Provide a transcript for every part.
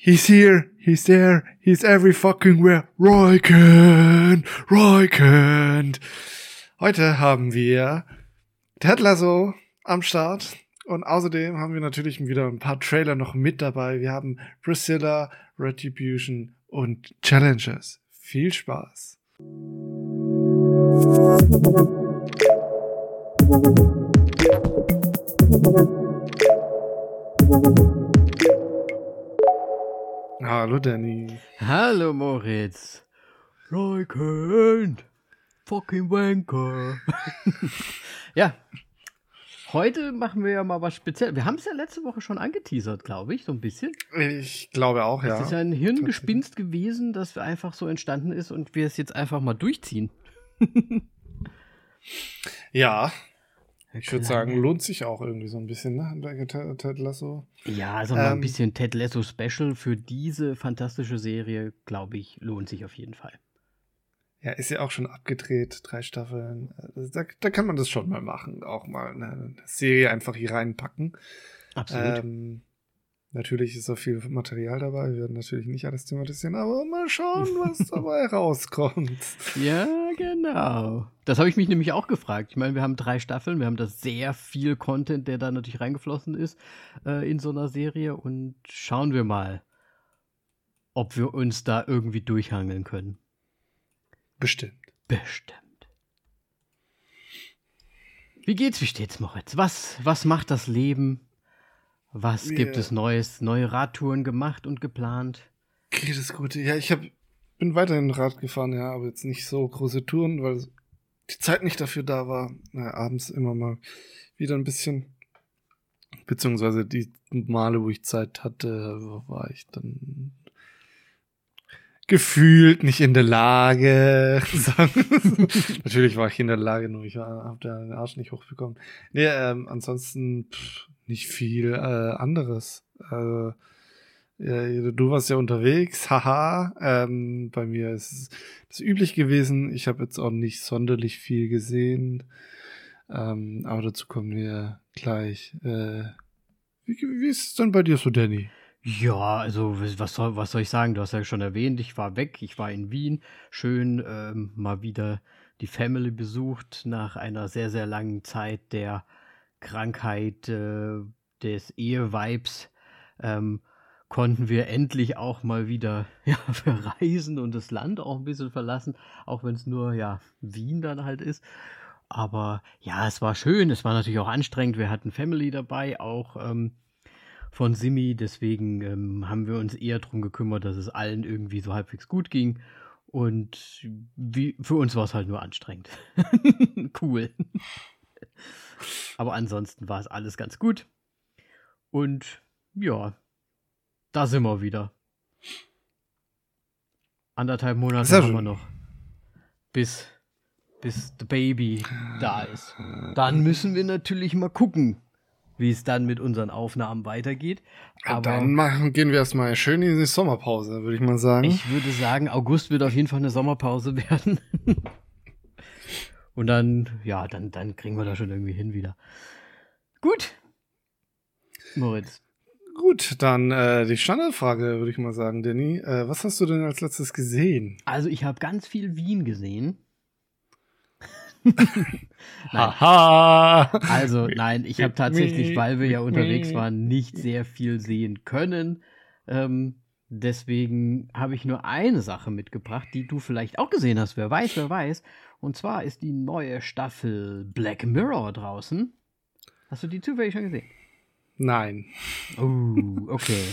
He's here, he's there, he's every fucking where. Roykent, Roykent. Heute haben wir Ted Lasso am Start. Und außerdem haben wir natürlich wieder ein paar Trailer noch mit dabei. Wir haben Priscilla, Retribution und Challenges. Viel Spaß. Hallo Danny. Hallo Moritz. Leukend. Fucking Wanker. ja. Heute machen wir ja mal was Spezielles. Wir haben es ja letzte Woche schon angeteasert, glaube ich, so ein bisschen. Ich glaube auch, ja. Es ist ja ein Hirngespinst gewesen, das einfach so entstanden ist und wir es jetzt einfach mal durchziehen. ja, ich würde sagen, lohnt sich auch irgendwie so ein bisschen, ne? Ted Lasso. Ja, also mal ähm, ein bisschen Ted Lasso Special für diese fantastische Serie, glaube ich, lohnt sich auf jeden Fall. Ja, ist ja auch schon abgedreht, drei Staffeln. Da, da kann man das schon mal machen, auch mal eine Serie einfach hier reinpacken. Absolut. Ähm, Natürlich ist auch viel Material dabei. Wir werden natürlich nicht alles thematisieren, aber mal schauen, was dabei rauskommt. Ja, genau. Das habe ich mich nämlich auch gefragt. Ich meine, wir haben drei Staffeln, wir haben da sehr viel Content, der da natürlich reingeflossen ist äh, in so einer Serie und schauen wir mal, ob wir uns da irgendwie durchhangeln können. Bestimmt. Bestimmt. Wie geht's, wie steht's, Moritz? Was, was macht das Leben? Was gibt es Neues? Neue Radtouren gemacht und geplant? Geht es gut? Ja, ich hab, bin weiterhin Rad gefahren, ja, aber jetzt nicht so große Touren, weil die Zeit nicht dafür da war. Naja, abends immer mal wieder ein bisschen. Beziehungsweise die Male, wo ich Zeit hatte, war ich dann gefühlt nicht in der Lage. Natürlich war ich in der Lage, nur ich habe den Arsch nicht hochbekommen. Nee, ähm, ansonsten pff, nicht viel äh, anderes. Äh, ja, du warst ja unterwegs, haha. Ähm, bei mir ist es üblich gewesen. Ich habe jetzt auch nicht sonderlich viel gesehen. Ähm, aber dazu kommen wir gleich. Äh, wie, wie ist es denn bei dir so, Danny? Ja, also was soll, was soll ich sagen? Du hast ja schon erwähnt, ich war weg, ich war in Wien. Schön ähm, mal wieder die Family besucht nach einer sehr, sehr langen Zeit der Krankheit äh, des Ehevibes ähm, konnten wir endlich auch mal wieder ja, verreisen und das Land auch ein bisschen verlassen, auch wenn es nur ja Wien dann halt ist. Aber ja, es war schön, es war natürlich auch anstrengend. Wir hatten Family dabei, auch ähm, von Simi, deswegen ähm, haben wir uns eher darum gekümmert, dass es allen irgendwie so halbwegs gut ging. Und wie, für uns war es halt nur anstrengend. cool. Aber ansonsten war es alles ganz gut. Und ja, da sind wir wieder. Anderthalb Monate haben wir noch. Bis, bis the Baby da ist. Dann müssen wir natürlich mal gucken, wie es dann mit unseren Aufnahmen weitergeht. Aber dann machen, gehen wir erstmal schön in die Sommerpause, würde ich mal sagen. Ich würde sagen, August wird auf jeden Fall eine Sommerpause werden. Und dann, ja, dann, dann kriegen wir das schon irgendwie hin wieder. Gut. Moritz. Gut, dann äh, die Standardfrage, würde ich mal sagen, Danny. Äh, was hast du denn als letztes gesehen? Also, ich habe ganz viel Wien gesehen. Haha. also, nein, ich habe tatsächlich, weil wir ja unterwegs waren, nicht sehr viel sehen können. Ähm, deswegen habe ich nur eine Sache mitgebracht, die du vielleicht auch gesehen hast. Wer weiß, wer weiß. Und zwar ist die neue Staffel Black Mirror draußen. Hast du die zufällig schon gesehen? Nein. Oh, okay.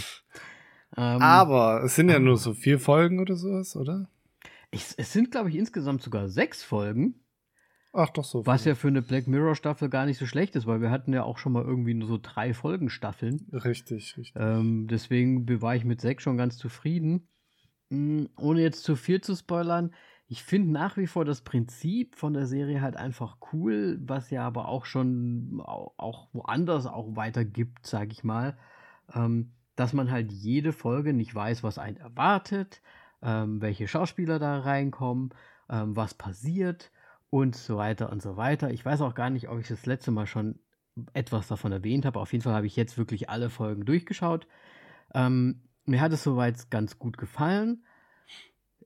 ähm, Aber es sind ja nur so vier Folgen oder sowas, oder? Ich, es sind, glaube ich, insgesamt sogar sechs Folgen. Ach, doch so. Was ja für eine Black Mirror Staffel gar nicht so schlecht ist, weil wir hatten ja auch schon mal irgendwie nur so drei Folgen Staffeln. Richtig, richtig. Ähm, deswegen war ich mit sechs schon ganz zufrieden. Mhm, ohne jetzt zu viel zu spoilern, ich finde nach wie vor das Prinzip von der Serie halt einfach cool, was ja aber auch schon auch woanders auch weiter gibt, sag ich mal. Ähm, dass man halt jede Folge nicht weiß, was einen erwartet, ähm, welche Schauspieler da reinkommen, ähm, was passiert und so weiter und so weiter. Ich weiß auch gar nicht, ob ich das letzte Mal schon etwas davon erwähnt habe. Auf jeden Fall habe ich jetzt wirklich alle Folgen durchgeschaut. Ähm, mir hat es soweit ganz gut gefallen.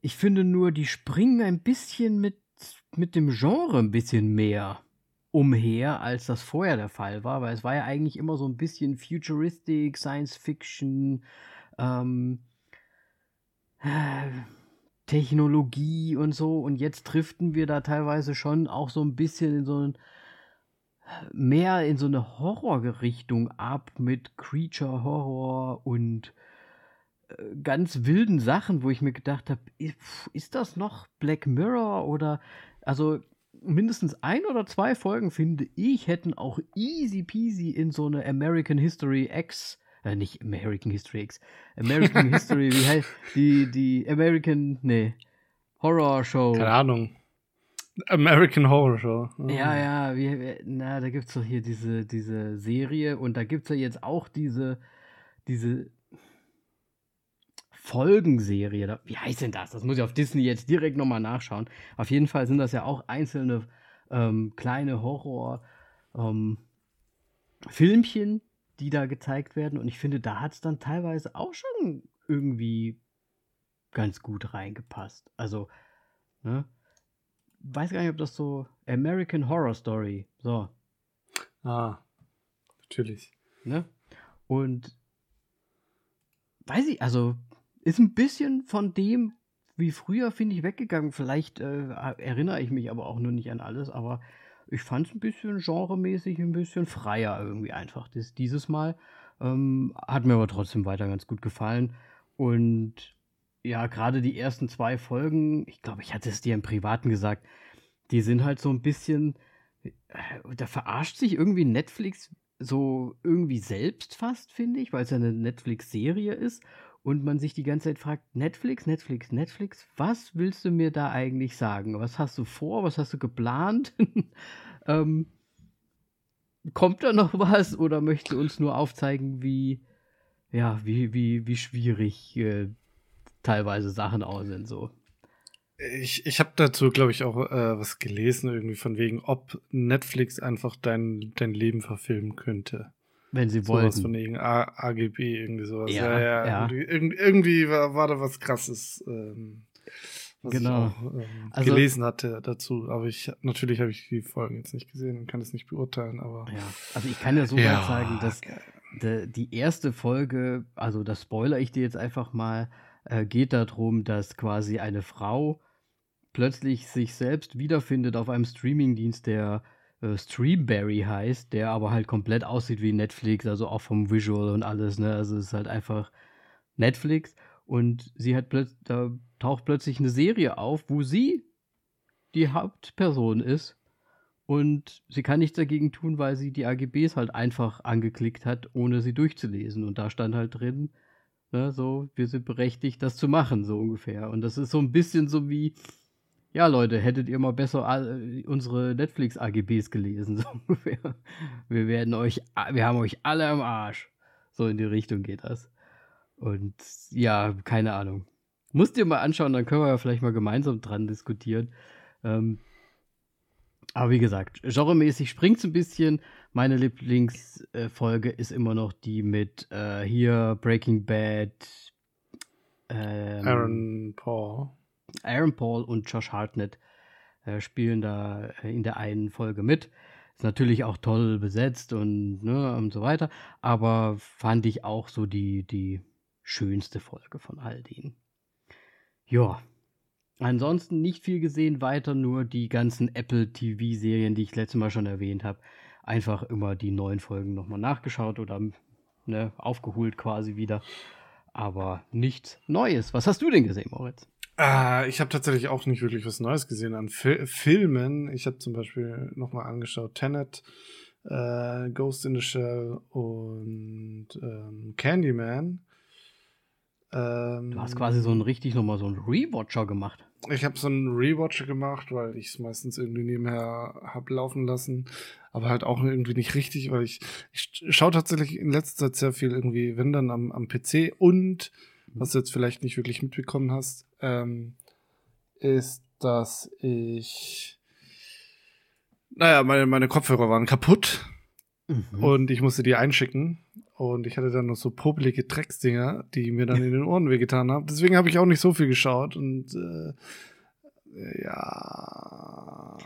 Ich finde nur, die springen ein bisschen mit, mit dem Genre ein bisschen mehr umher, als das vorher der Fall war, weil es war ja eigentlich immer so ein bisschen Futuristic, Science Fiction, ähm, äh, Technologie und so. Und jetzt driften wir da teilweise schon auch so ein bisschen in so ein mehr in so eine Horrorrichtung ab mit Creature Horror und ganz wilden Sachen, wo ich mir gedacht habe, ist das noch Black Mirror oder also mindestens ein oder zwei Folgen finde ich hätten auch easy peasy in so eine American History X äh, nicht American History X, American History, wie heißt die, die American, nee, Horror Show. Keine Ahnung. American Horror Show. Mhm. Ja, ja, wie, na, da gibt es doch hier diese, diese Serie und da gibt es ja jetzt auch diese, diese Folgenserie. Wie heißt denn das? Das muss ich auf Disney jetzt direkt nochmal nachschauen. Auf jeden Fall sind das ja auch einzelne ähm, kleine Horror-Filmchen, ähm, die da gezeigt werden. Und ich finde, da hat es dann teilweise auch schon irgendwie ganz gut reingepasst. Also, ne? Weiß gar nicht, ob das so American Horror Story. So. Ah, natürlich. Ne? Und weiß ich, also ist ein bisschen von dem, wie früher, finde ich, weggegangen. Vielleicht äh, erinnere ich mich aber auch nur nicht an alles, aber ich fand es ein bisschen genremäßig, ein bisschen freier irgendwie einfach. Das, dieses Mal ähm, hat mir aber trotzdem weiter ganz gut gefallen. Und ja, gerade die ersten zwei Folgen, ich glaube, ich hatte es dir im Privaten gesagt, die sind halt so ein bisschen, äh, da verarscht sich irgendwie Netflix so irgendwie selbst fast, finde ich, weil es ja eine Netflix-Serie ist und man sich die ganze Zeit fragt, Netflix, Netflix, Netflix, was willst du mir da eigentlich sagen? Was hast du vor? Was hast du geplant? ähm, kommt da noch was oder möchte uns nur aufzeigen, wie, ja, wie, wie, wie schwierig äh, teilweise Sachen aus sind so? Ich, ich habe dazu, glaube ich, auch äh, was gelesen, irgendwie von wegen, ob Netflix einfach dein, dein Leben verfilmen könnte. Wenn sie wollen. Sowas von A AGB, irgendwie sowas. Ja, ja. ja. Irgendwie, irgendwie war, war, da was krasses, ähm, was genau. ich auch, ähm, also, gelesen hatte dazu. Aber ich natürlich habe ich die Folgen jetzt nicht gesehen und kann es nicht beurteilen, aber. Ja, also ich kann ja so ja, weit sagen, dass de, die erste Folge, also das spoiler ich dir jetzt einfach mal, äh, geht darum, dass quasi eine Frau plötzlich sich selbst wiederfindet auf einem Streamingdienst, der äh, Streamberry heißt, der aber halt komplett aussieht wie Netflix, also auch vom Visual und alles, ne? Also es ist halt einfach Netflix und sie hat plötzlich, da taucht plötzlich eine Serie auf, wo sie die Hauptperson ist und sie kann nichts dagegen tun, weil sie die AGBs halt einfach angeklickt hat, ohne sie durchzulesen. Und da stand halt drin, ne, so, wir sind berechtigt, das zu machen, so ungefähr. Und das ist so ein bisschen so wie, ja, Leute, hättet ihr mal besser unsere Netflix-AGBs gelesen, so ungefähr. Wir werden euch, wir haben euch alle am Arsch. So in die Richtung geht das. Und ja, keine Ahnung. Musst dir mal anschauen, dann können wir ja vielleicht mal gemeinsam dran diskutieren. Ähm, aber wie gesagt, genremäßig springt es ein bisschen. Meine Lieblingsfolge ist immer noch die mit äh, hier Breaking Bad. Ähm, Aaron Paul. Aaron Paul und Josh Hartnett äh, spielen da äh, in der einen Folge mit. Ist natürlich auch toll besetzt und, ne, und so weiter. Aber fand ich auch so die, die schönste Folge von all denen. Ja. Ansonsten nicht viel gesehen, weiter nur die ganzen Apple TV-Serien, die ich letztes Mal schon erwähnt habe. Einfach immer die neuen Folgen nochmal nachgeschaut oder ne, aufgeholt quasi wieder. Aber nichts Neues. Was hast du denn gesehen, Moritz? Äh, ich habe tatsächlich auch nicht wirklich was Neues gesehen an Fil Filmen. Ich habe zum Beispiel nochmal angeschaut Tenet, äh, Ghost in the Shell und ähm, Candyman. Ähm, du hast quasi so ein richtig nochmal so einen Rewatcher gemacht. Ich habe so einen Rewatcher gemacht, weil ich es meistens irgendwie nebenher hab laufen lassen, aber halt auch irgendwie nicht richtig, weil ich, ich schaue tatsächlich in letzter Zeit sehr viel irgendwie, wenn dann am, am PC und was du jetzt vielleicht nicht wirklich mitbekommen hast, ähm, ist, dass ich, naja, meine, meine Kopfhörer waren kaputt mhm. und ich musste die einschicken. und ich hatte dann noch so popelige Drecksdinger, die mir dann in den Ohren wehgetan haben. Deswegen habe ich auch nicht so viel geschaut und äh, ja,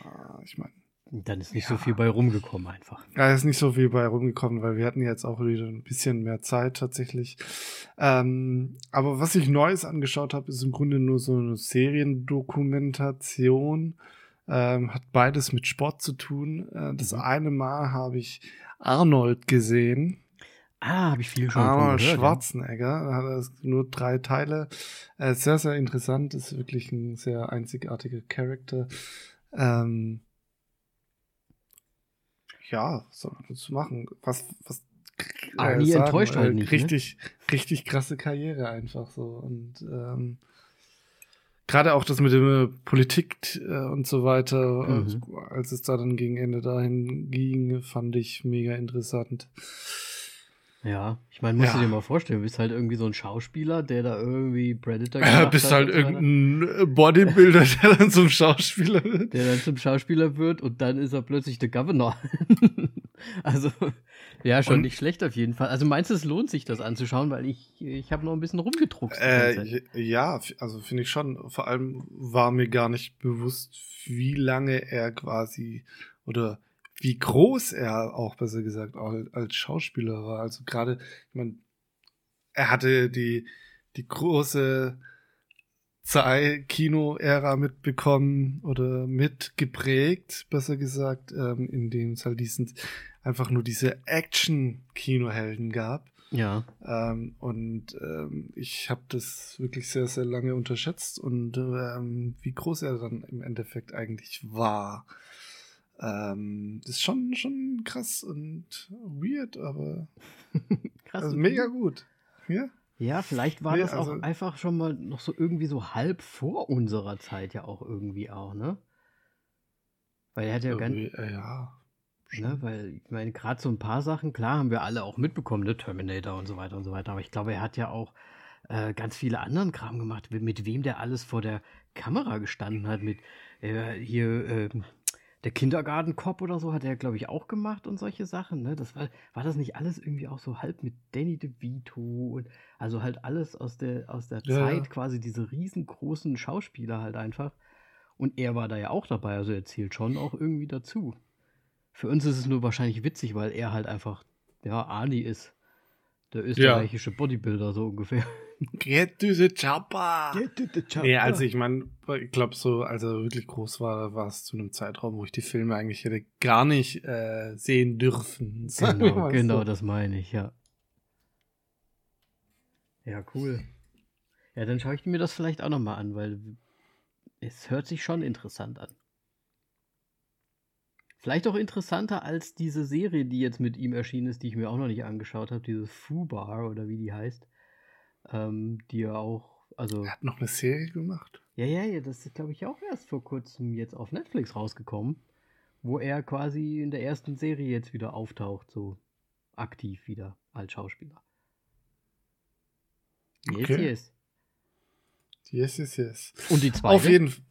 ich meine. Dann ist nicht ja. so viel bei rumgekommen einfach. Ja, ist nicht so viel bei rumgekommen, weil wir hatten jetzt auch wieder ein bisschen mehr Zeit tatsächlich. Ähm, aber was ich Neues angeschaut habe, ist im Grunde nur so eine Seriendokumentation. Ähm, hat beides mit Sport zu tun. Äh, das mhm. eine Mal habe ich Arnold gesehen. Ah, habe ich viel schon Arnold gehört, Schwarzenegger. Ja. Hat nur drei Teile. Äh, sehr, sehr interessant. Ist wirklich ein sehr einzigartiger Charakter. Ähm, ja, was soll man dazu machen? Was, was äh, nie sagen, enttäuscht halt äh, nicht. Ne? Richtig, ne? richtig krasse Karriere einfach so. Und ähm, gerade auch das mit der Politik äh, und so weiter, mhm. als es da dann gegen Ende dahin ging, fand ich mega interessant. Ja, ich meine, musst ja. du dir mal vorstellen, du bist halt irgendwie so ein Schauspieler, der da irgendwie Predator gemacht Ja, bist halt irgendein Bodybuilder, der dann zum Schauspieler wird. Der dann zum Schauspieler wird und dann ist er plötzlich der Governor. also, ja, schon und? nicht schlecht auf jeden Fall. Also meinst du, es lohnt sich, das anzuschauen, weil ich, ich habe noch ein bisschen rumgedruckt. Äh, ja, also finde ich schon. Vor allem war mir gar nicht bewusst, wie lange er quasi oder wie groß er auch, besser gesagt, als Schauspieler war. Also gerade, ich meine, er hatte die, die große Kino-Ära mitbekommen oder mitgeprägt, besser gesagt, ähm, in dem es halt diesen, einfach nur diese Action-Kinohelden gab. Ja. Ähm, und ähm, ich habe das wirklich sehr, sehr lange unterschätzt und ähm, wie groß er dann im Endeffekt eigentlich war. Ähm, das ist schon, schon krass und weird, aber krass also mega gut. Ja? Ja, vielleicht war nee, das auch also, einfach schon mal noch so irgendwie so halb vor unserer Zeit ja auch irgendwie auch, ne? Weil er hat ja ganz. Äh, ja. Ne, weil ich meine, gerade so ein paar Sachen, klar, haben wir alle auch mitbekommen, ne? Terminator und so weiter und so weiter. Aber ich glaube, er hat ja auch äh, ganz viele anderen Kram gemacht, mit, mit, wem der alles vor der Kamera gestanden hat, mit äh, hier, äh, der Kindergartenkopf oder so hat er, glaube ich, auch gemacht und solche Sachen. Ne? Das war, war das nicht alles irgendwie auch so halb mit Danny DeVito und also halt alles aus der, aus der ja. Zeit, quasi diese riesengroßen Schauspieler halt einfach. Und er war da ja auch dabei, also er zählt schon auch irgendwie dazu. Für uns ist es nur wahrscheinlich witzig, weil er halt einfach, ja, Ali ist. Der österreichische ja. Bodybuilder, so ungefähr. Get to the chopper. Get to the chopper. Nee, also ich meine, ich glaube so, als er wirklich groß war, war es zu einem Zeitraum, wo ich die Filme eigentlich hätte gar nicht äh, sehen dürfen. Genau, genau, so. das meine ich, ja. Ja, cool. Ja, dann schaue ich mir das vielleicht auch nochmal an, weil es hört sich schon interessant an. Vielleicht auch interessanter als diese Serie, die jetzt mit ihm erschienen ist, die ich mir auch noch nicht angeschaut habe, dieses Fubar oder wie die heißt. Ähm, die ja auch, also. Er hat noch eine Serie gemacht. Ja, ja, ja, das ist, glaube ich, auch erst vor kurzem jetzt auf Netflix rausgekommen, wo er quasi in der ersten Serie jetzt wieder auftaucht, so aktiv wieder als Schauspieler. Yes, okay. yes. Yes, yes, yes. Und die zweite? Auf jeden Fall.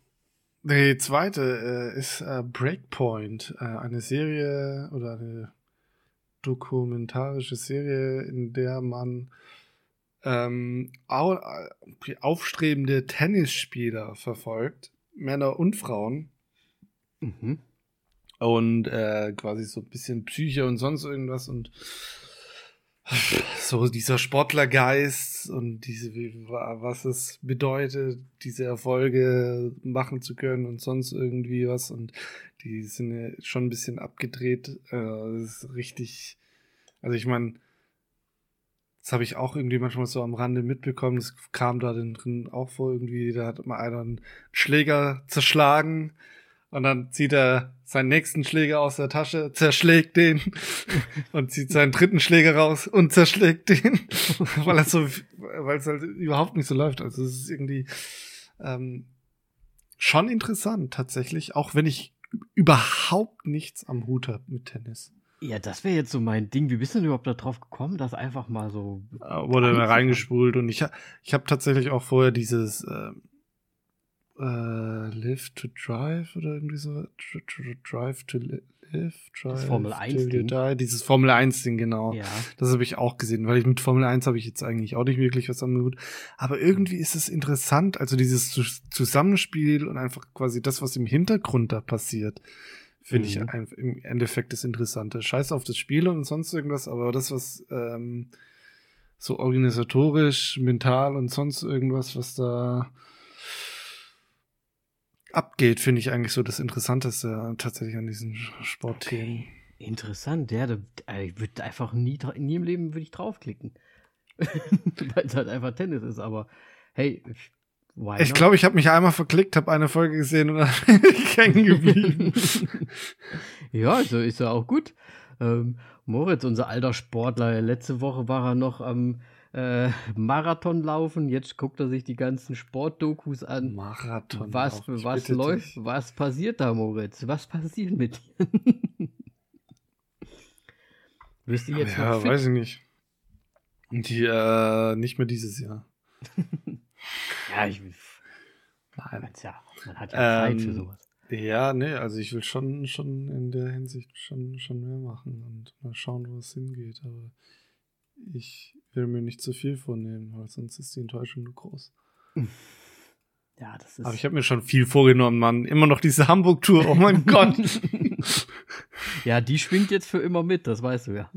Die zweite äh, ist äh, Breakpoint, äh, eine Serie oder eine dokumentarische Serie, in der man ähm, au äh, aufstrebende Tennisspieler verfolgt, Männer und Frauen. Mhm. Und äh, quasi so ein bisschen Psyche und sonst irgendwas und so dieser Sportlergeist und diese, was es bedeutet, diese Erfolge machen zu können und sonst irgendwie was. Und die sind ja schon ein bisschen abgedreht. Äh, das ist richtig, also ich meine, das habe ich auch irgendwie manchmal so am Rande mitbekommen. Das kam da drin auch vor irgendwie, da hat mal einer einen Schläger zerschlagen und dann zieht er seinen nächsten Schläger aus der Tasche, zerschlägt den und zieht seinen dritten Schläger raus und zerschlägt den, weil es so, weil es halt überhaupt nicht so läuft. Also es ist irgendwie ähm, schon interessant tatsächlich, auch wenn ich überhaupt nichts am Hut habe mit Tennis. Ja, das wäre jetzt so mein Ding. Wie bist du denn überhaupt darauf gekommen, das einfach mal so. Wurde mir reingespult und ich, ich habe tatsächlich auch vorher dieses. Äh, äh, Live to Drive oder irgendwie so. Drive to Live Drive, Das Formel 1 Till You Ding. Die, dieses Formel 1 Ding, genau. Ja. Das habe ich auch gesehen, weil ich mit Formel 1 habe ich jetzt eigentlich auch nicht wirklich was am Hut. Aber irgendwie ist es interessant, also dieses Zus- Zusammenspiel und einfach quasi das, was im Hintergrund da passiert, finde ich Mhm. einfach im Endeffekt das Interessante. Scheiß auf das Spiel und sonst irgendwas, aber das, was ähm, so organisatorisch, mental und sonst irgendwas, was da abgeht, finde ich eigentlich so das Interessanteste tatsächlich an diesen Sportthemen. Interessant, ja. Da, äh, ich würde einfach nie, nie im Leben würde ich draufklicken. Weil es halt einfach Tennis ist, aber hey, Ich glaube, ich habe mich einmal verklickt, habe eine Folge gesehen und dann hängen geblieben. ja, also ist ja auch gut. Ähm, Moritz, unser alter Sportler, letzte Woche war er noch am äh, Marathon laufen. Jetzt guckt er sich die ganzen Sportdokus an. Marathon. Was, was läuft? dich. Was passiert da, Moritz? Was passiert mit dir? Wirst du jetzt ja, weiß ich nicht. Die, äh, nicht mehr dieses Jahr. Ja, ich, Nein. man's ja, man hat ja Ähm, Zeit für sowas. Ja, nee, also ich will schon, schon in der Hinsicht schon, schon mehr machen und mal schauen, wo es hingeht. Aber ich will mir nicht zu viel vornehmen, weil sonst ist die Enttäuschung nur groß. Ja, das ist. Aber ich habe mir schon viel vorgenommen, Mann. Immer noch diese Hamburg-Tour, oh mein Gott. ja, die schwingt jetzt für immer mit, das weißt du ja.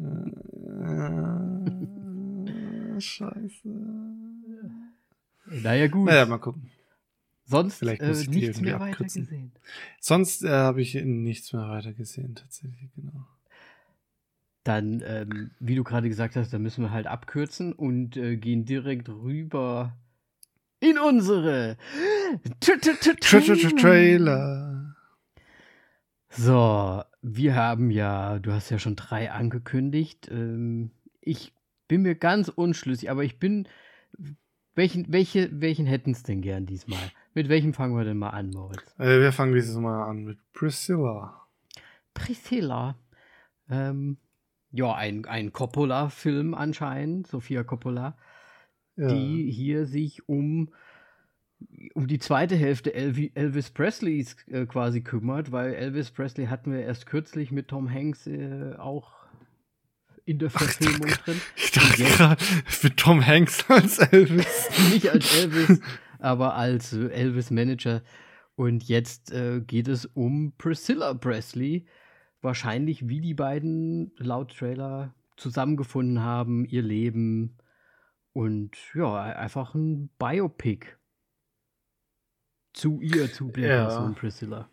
Äh, Scheiße. Naja, gut. Naja, mal gucken. Sonst vielleicht äh, ich nichts mehr weiter abkürzen. gesehen. Sonst äh, habe ich nichts mehr weiter gesehen, tatsächlich, genau. Dann, ähm, wie du gerade gesagt hast, da müssen wir halt abkürzen und äh, gehen direkt rüber in unsere Tra- Tra- Tra- Tra -tra -tra Trailer. So, wir haben ja, du hast ja schon drei angekündigt. Ähm, ich bin mir ganz unschlüssig, aber ich bin. Welchen, welche, welchen hätten es denn gern diesmal? Mit welchem fangen wir denn mal an, Moritz? Äh, wir fangen dieses Mal an mit Priscilla. Priscilla. Ähm, ja, ein, ein Coppola-Film anscheinend, Sophia Coppola, Ja. die hier sich um, um die zweite Hälfte Elvi Elvis Presleys äh, quasi kümmert, weil Elvis Presley hatten wir erst kürzlich mit Tom Hanks äh, auch in der Verfilmung drin. ich dachte gerade, für Tom Hanks als Elvis. Nicht als Elvis, aber als äh, Elvis-Manager. Und jetzt äh, geht es um Priscilla Presley. Wahrscheinlich, wie die beiden laut Trailer zusammengefunden haben, ihr Leben. Und ja, einfach ein Biopic. Zu ihr, zu der Ja. Person Priscilla.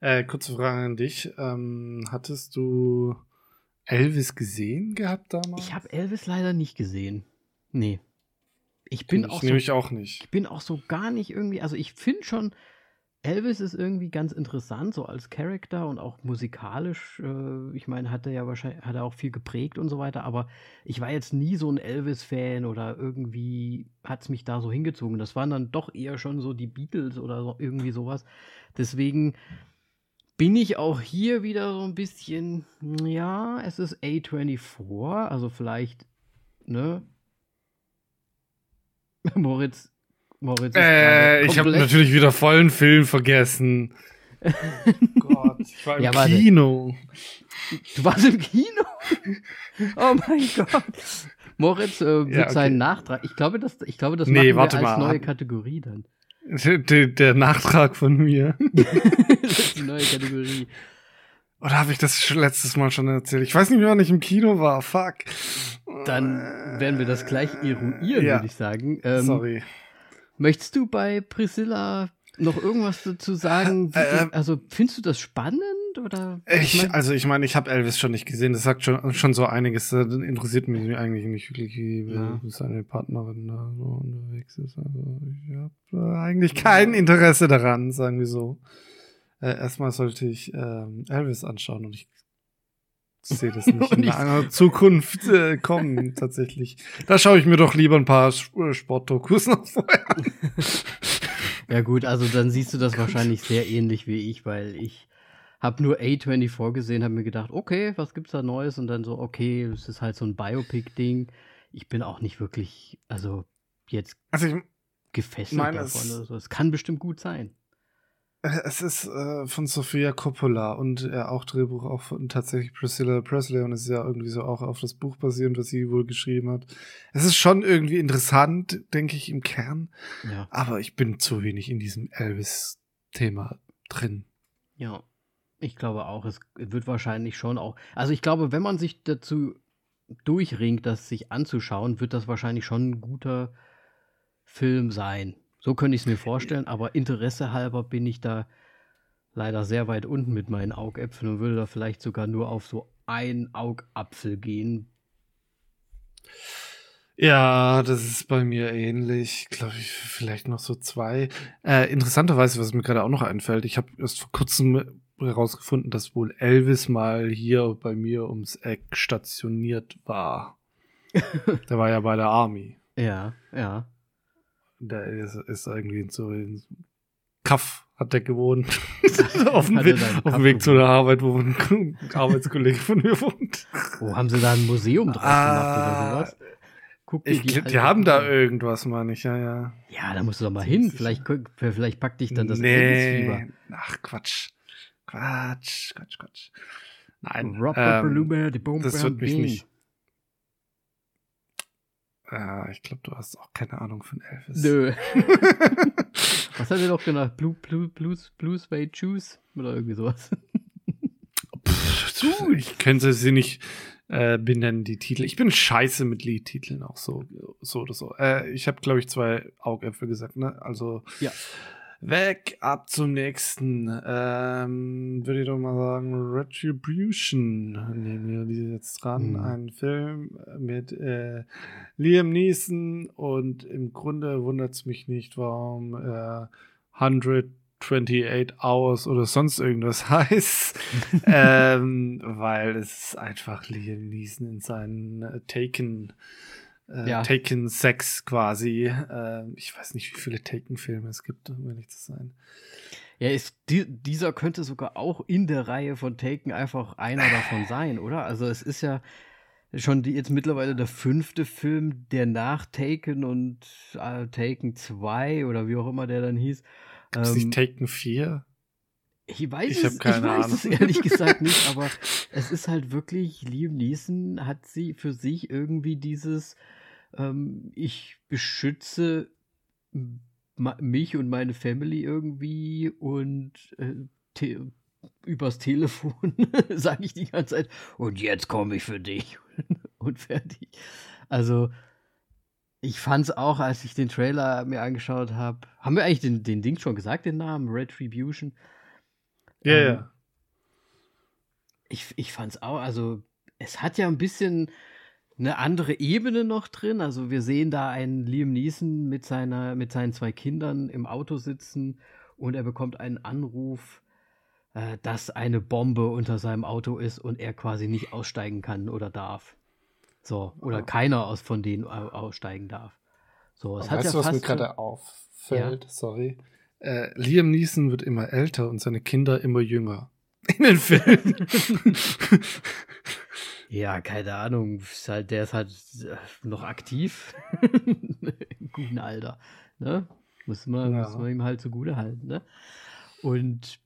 Äh, kurze Frage an dich. Ähm, hattest du Elvis gesehen gehabt damals? Ich habe Elvis leider nicht gesehen. Nee. Ich bin ich auch so auch nicht. ich bin auch so gar nicht irgendwie, also ich finde schon, Elvis ist irgendwie ganz interessant, so als Charakter und auch musikalisch. Äh, ich meine, hat er ja wahrscheinlich, hat er auch viel geprägt und so weiter, aber ich war jetzt nie so ein Elvis-Fan oder irgendwie hat es mich da so hingezogen. Das waren dann doch eher schon so die Beatles oder so, irgendwie sowas. Deswegen bin ich auch hier wieder so ein bisschen, ja, es ist A24, also vielleicht, ne? Moritz, Moritz ist Äh, ich habe natürlich wieder vollen Film vergessen. Gott, ich war im Ja, warte. Kino. Du warst im Kino? Oh mein Gott. Moritz äh, wird Ja, okay. seinen Nachtrag. Ich glaube, das, ich glaube, das Nee, machen wir als mal. neue Kategorie dann. Der, der, Nachtrag von mir. das ist die neue Kategorie. Oder habe ich das letztes Mal schon erzählt? Ich weiß nicht mehr, wann ich im Kino war. Fuck. Dann werden wir das gleich eruieren, Ja. würde ich sagen. Ähm, Sorry. Möchtest du bei Priscilla noch irgendwas dazu sagen? Wie- Äh, äh, also, findest du das spannend oder? Ich, mein- also ich meine, ich habe Elvis schon nicht gesehen. Das sagt schon, schon so einiges. Das interessiert mich eigentlich nicht wirklich, wie Ja. seine Partnerin da so unterwegs ist. Also ich habe eigentlich kein Interesse daran, sagen wir so. Äh, erstmal sollte ich ähm, Elvis anschauen und ich sehe das nicht in einer Zukunft äh, kommen, tatsächlich. Da schaue ich mir doch lieber ein paar Sp- Sportdokus noch vorher an. Ja gut, also dann siehst du das wahrscheinlich sehr ähnlich wie ich, weil ich habe nur A24 gesehen, habe mir gedacht, okay, was gibt's da Neues? Und dann so, okay, es ist halt so ein Biopic-Ding. Ich bin auch nicht wirklich, also jetzt Also ich, gefesselt davon. es- so. Es kann bestimmt gut sein. Äh, es ist äh, von Sofia Coppola und äh, auch Drehbuch auch von tatsächlich Priscilla Presley und es ist ja irgendwie so auch auf das Buch basierend, was sie wohl geschrieben hat. Es ist schon irgendwie interessant, denke ich, im Kern. Ja. Aber ich bin zu wenig in diesem Elvis-Thema drin. Ja, ich glaube auch, es wird wahrscheinlich schon auch. Also ich glaube, wenn man sich dazu durchringt, das sich anzuschauen, wird das wahrscheinlich schon ein guter Film sein. So könnte ich es mir vorstellen, aber Interesse halber bin ich da leider sehr weit unten mit meinen Augäpfeln und würde da vielleicht sogar nur auf so ein Augapfel gehen. Ja, das ist bei mir ähnlich. Glaube ich, vielleicht noch so zwei. Äh, interessanterweise, was mir gerade auch noch einfällt, ich habe erst vor kurzem herausgefunden, dass wohl Elvis mal hier bei mir ums Eck stationiert war. der war ja bei der Army. Ja, ja. Der ist, ist irgendwie so in Kaff hat der gewohnt. auf dem, Weg, auf dem Weg zu der Arbeit, wo ein Arbeitskollege von mir wohnt. Oh, haben sie da ein Museum drauf ah, gemacht oder sowas? Guck dir ich, die, die haben da irgendwas, meine ich, ja, ja. Ja, da musst du doch mal hin. Vielleicht, vielleicht packt dich dann das nee. Ach, Quatsch. Quatsch, Quatsch, Quatsch. Nein. Robert ähm, die Bombe das wird mich nicht. Äh, ich glaube, du hast auch keine Ahnung von Elvis. Nö. Was hat er doch genannt? Blue, Blue, Blues, Blues Way Juice? Oder irgendwie sowas. Pff, ich könnte sie nicht äh, benennen, die Titel. Ich bin scheiße mit Liedtiteln auch so, so oder so. Äh, ich habe, glaube ich, zwei Augäpfel gesagt, ne? Also. Ja. Weg, ab zum nächsten. Ähm, würde ich doch mal sagen, Retribution nehmen wir die jetzt dran. Mhm. Ein Film mit äh, Liam Neeson und im Grunde wundert es mich nicht, warum äh, 128 Hours oder sonst irgendwas heißt. ähm, weil es einfach Liam Neeson in seinen äh, Taken äh, ja. Taken 6 quasi. Äh, ich weiß nicht, wie viele Taken-Filme es gibt, um ehrlich zu sein. Ja, ist, die, dieser könnte sogar auch in der Reihe von Taken einfach einer davon sein, oder? Also es ist ja schon die, jetzt mittlerweile der fünfte Film, der nach Taken und äh, Taken 2 oder wie auch immer der dann hieß. Gibt es ähm, nicht Taken 4? Ich weiß ich es, keine ich weiß Ahnung. es ehrlich gesagt nicht, aber es ist halt wirklich, Liam Neeson hat sie für sich irgendwie dieses ähm, ich beschütze mich und meine Family irgendwie und äh, te übers Telefon sage ich die ganze Zeit und jetzt komme ich für dich und fertig. Also ich fand es auch, als ich den Trailer mir angeschaut habe. Haben wir eigentlich den, den Ding schon gesagt, den Namen Retribution? Ja, yeah, ähm. Ich, ich fand es auch, also es hat ja ein bisschen eine andere Ebene noch drin. Also wir sehen da einen Liam Neeson mit, seiner, mit seinen zwei Kindern im Auto sitzen und er bekommt einen Anruf, äh, dass eine Bombe unter seinem Auto ist und er quasi nicht aussteigen kann oder darf. So, oder oh. keiner aus von denen aussteigen darf. So, es hat weißt ja du, was mir gerade auffällt? Ja. Sorry. Äh, Liam Neeson wird immer älter und seine Kinder immer jünger. In den Filmen. Ja, keine Ahnung. Ist halt, der ist halt äh, noch aktiv. Im guten Alter. Ne? Muss man, ja. muss man ihm halt zugute halten. Ne? Und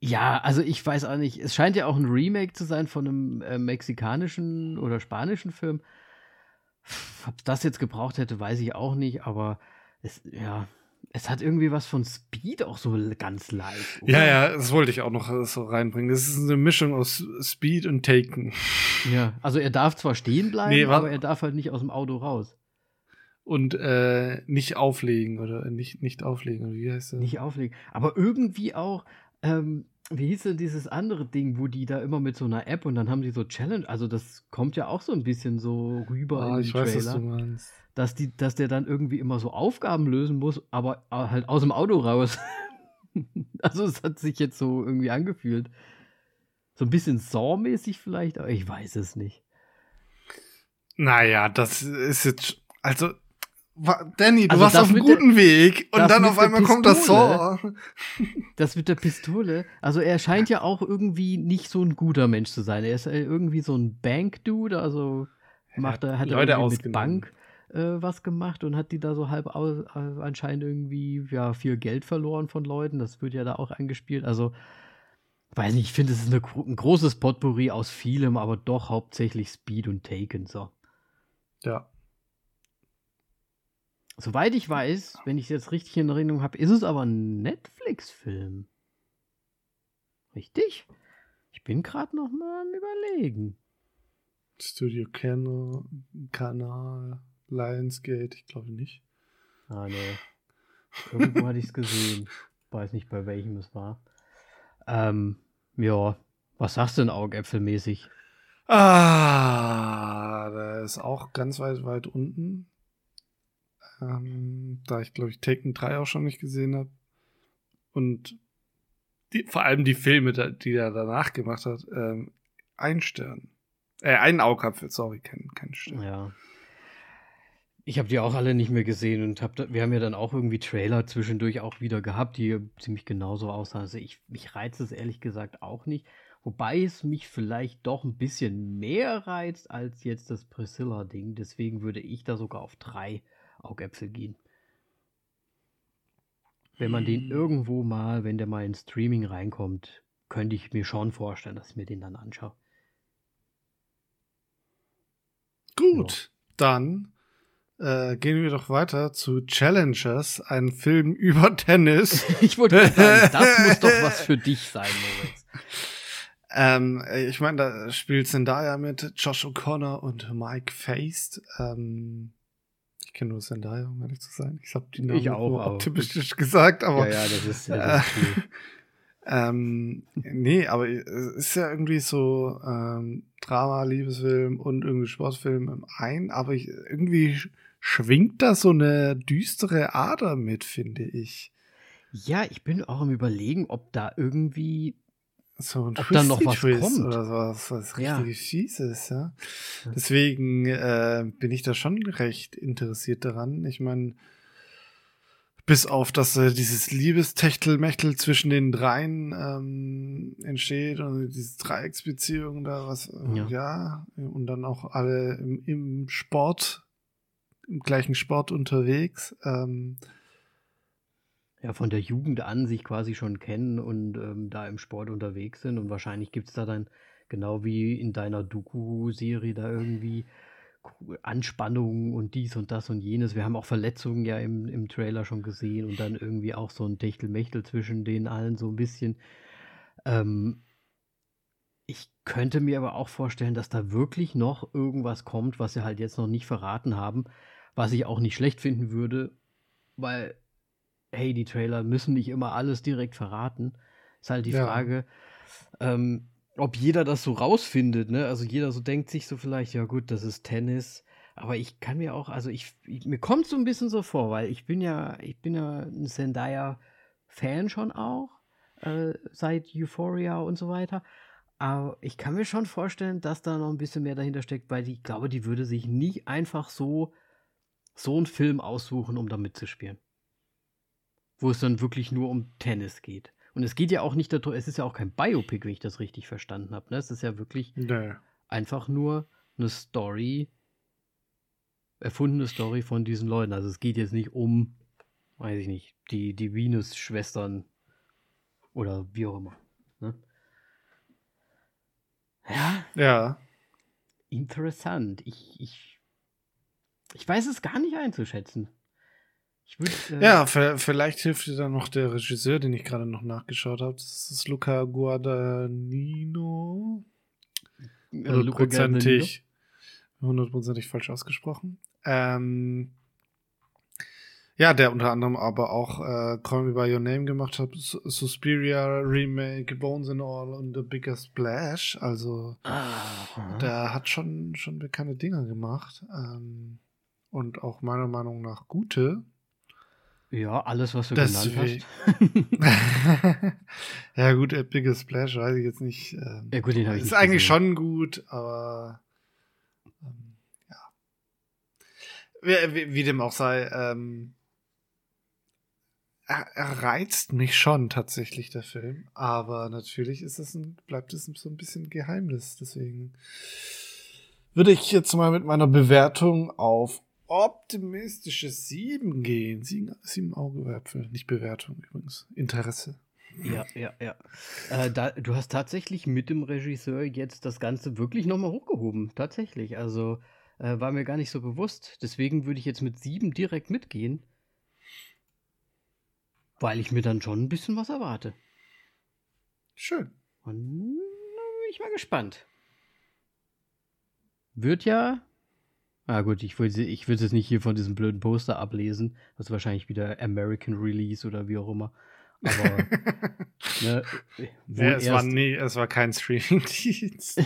ja, also ich weiß auch nicht. Es scheint ja auch ein Remake zu sein von einem äh, mexikanischen oder spanischen Film. Ob das jetzt gebraucht hätte, weiß ich auch nicht, aber es, ja, es hat irgendwie was von Speed auch so ganz leicht. Oder? Ja, ja, das wollte ich auch noch so reinbringen. Das ist eine Mischung aus Speed und Taken. Ja, also er darf zwar stehen bleiben, nee, aber er darf halt nicht aus dem Auto raus. Und äh, nicht auflegen oder nicht, nicht auflegen, wie heißt das? Nicht auflegen. Aber irgendwie auch, ähm, wie hieß denn dieses andere Ding, wo die da immer mit so einer App und dann haben die so Challenge, also das kommt ja auch so ein bisschen so rüber ah, in ich Trailer. Weiß, was du meinst dass, die, dass der dann irgendwie immer so Aufgaben lösen muss, aber halt aus dem Auto raus. also es hat sich jetzt so irgendwie angefühlt. So ein bisschen Saw-mäßig vielleicht, aber ich weiß es nicht. Naja, das ist jetzt, also Danny, du also warst auf einem guten der, Weg und dann auf einmal kommt das Saw. Das mit der Pistole. Also er scheint ja auch irgendwie nicht so ein guter Mensch zu sein. Er ist irgendwie so ein Bank-Dude, also macht er, hat er Leute mit Bank äh, was gemacht und hat die da so halb aus, äh, anscheinend irgendwie ja viel Geld verloren von Leuten. Das wird ja da auch angespielt. Also weiß nicht, ich finde, es ist eine, ein großes Potpourri aus vielem, aber doch hauptsächlich Speed und Taken. So. Ja. Soweit ich weiß, wenn ich es jetzt richtig in Erinnerung habe, ist es aber ein Netflix-Film. Richtig? Ich bin gerade noch mal am überlegen. Studio Kanal, Lionsgate, ich glaube nicht. Ah, nee. Irgendwo hatte ich es gesehen. Weiß nicht, bei welchem es war. Ähm, ja. Was sagst du denn augäpfelmäßig? Ah, da ist auch ganz weit, weit unten. Ähm, da ich, glaube ich, Taken 3 auch schon nicht gesehen habe. Und die, vor allem die Filme, die er danach gemacht hat, ähm, ein Stern. Äh, einen Augapfel, sorry, kein, kein Stern. Ja. Ich habe die auch alle nicht mehr gesehen und hab da, wir haben ja dann auch irgendwie Trailer zwischendurch auch wieder gehabt, die ziemlich genauso aussahen. Also ich, mich reizt es ehrlich gesagt auch nicht. Wobei es mich vielleicht doch ein bisschen mehr reizt als jetzt das Priscilla-Ding. Deswegen würde ich da sogar auf drei Augäpfel gehen wenn man den hm. irgendwo mal, wenn der mal in Streaming reinkommt, könnte ich mir schon vorstellen, dass ich mir den dann anschaue. Gut, ja. dann äh, gehen wir doch weiter zu Challengers, ein Film über Tennis. ich wollte sagen, das muss doch was für dich sein, Moritz. Ähm, ich meine, da spielt Zendaya mit Josh O'Connor und Mike Feist. Ähm, ich kenne nur Zendaya, um ehrlich zu sein. Ich habe die Namen ich auch, optimistisch gesagt, aber. Ja, ja, das ist, ja, ähm, nee, aber es ist ja irgendwie so ähm, Drama, Liebesfilm und irgendwie Sportfilm im einen, aber ich, irgendwie schwingt da so eine düstere Ader mit, finde ich. Ja, ich bin auch am überlegen, ob da irgendwie so ein Ob dann noch was Twist kommt. oder sowas, was Ja. richtig Fieses, ja. Deswegen äh, bin ich da schon recht interessiert daran. Ich meine, bis auf, dass äh, dieses Liebestechtelmechtel zwischen den dreien ähm, entsteht und diese Dreiecksbeziehung da, was, äh, Ja. ja. und dann auch alle im, im Sport, im gleichen Sport unterwegs. Ähm, ja, von der Jugend an sich quasi schon kennen und ähm, da im Sport unterwegs sind. Und wahrscheinlich gibt es da dann, genau wie in deiner Doku-Serie, da irgendwie Anspannungen und dies und das und jenes. Wir haben auch Verletzungen ja im, im Trailer schon gesehen und dann irgendwie auch so ein Techtelmechtel zwischen den allen so ein bisschen. Ähm, ich könnte mir aber auch vorstellen, dass da wirklich noch irgendwas kommt, was sie halt jetzt noch nicht verraten haben, was ich auch nicht schlecht finden würde, weil, hey, die Trailer müssen nicht immer alles direkt verraten. Ist halt die Ja. Frage, ähm, ob jeder das so rausfindet, ne? Also jeder so denkt sich so vielleicht, ja gut, das ist Tennis. Aber ich kann mir auch, also ich, ich mir kommt so ein bisschen so vor, weil ich bin ja, ich bin ja ein Zendaya-Fan schon auch, äh, seit Euphoria und so weiter. Aber ich kann mir schon vorstellen, dass da noch ein bisschen mehr dahinter steckt, weil ich glaube, die würde sich nicht einfach so so einen Film aussuchen, um da mitzuspielen. Wo es dann wirklich nur um Tennis geht. Und es geht ja auch nicht darum, es ist ja auch kein Biopic, wenn ich das richtig verstanden habe. Ne? Es ist ja wirklich nee. einfach nur eine Story, erfundene Story von diesen Leuten. Also es geht jetzt nicht um, weiß ich nicht, die, die Venus-Schwestern oder wie auch immer. Ne? Ja, Ja. interessant. Ich, ich, ich weiß es gar nicht einzuschätzen. Ich würde. Äh, Ja, vielleicht hilft dir dann noch der Regisseur, den ich gerade noch nachgeschaut habe. Das ist Luca Guadagnino. äh. Hundertprozentig, hundertprozentig falsch ausgesprochen. Ähm, ja, der unter anderem aber auch äh, Call Me By Your Name gemacht hat, Sus- Suspiria Remake, Bones and All und The Bigger Splash. Also Ah, der hat schon, schon bekannte Dinge gemacht. Ähm, und auch meiner Meinung nach gute. ja, alles, was du genannt Deswegen- hast. ja, gut, der Bigger Splash weiß ich jetzt nicht. Ähm, Ja, gut, den habe ich ist eigentlich gesehen. schon gut, aber ähm, ja. Wie, wie, wie dem auch sei, ähm, er, er reizt mich schon tatsächlich, der Film. Aber natürlich ist es ein, bleibt es so ein bisschen Geheimnis. Deswegen würde ich jetzt mal mit meiner Bewertung auf optimistische 7 gehen. 7, 7 Augewürfel, nicht Bewertung übrigens. Interesse. Ja, ja, ja. Äh, da, du hast tatsächlich mit dem Regisseur jetzt das Ganze wirklich nochmal hochgehoben. Tatsächlich. Also äh, war mir gar nicht so bewusst. Deswegen würde ich jetzt mit 7 direkt mitgehen. Weil ich mir dann schon ein bisschen was erwarte. Schön. Und dann bin ich mal gespannt. Wird ja. Ah gut, ich würde ich würd es nicht hier von diesem blöden Poster ablesen. Das ist wahrscheinlich wieder American Release oder wie auch immer. Aber ne, ja, es, war nie, es war kein Streaming-Dienst.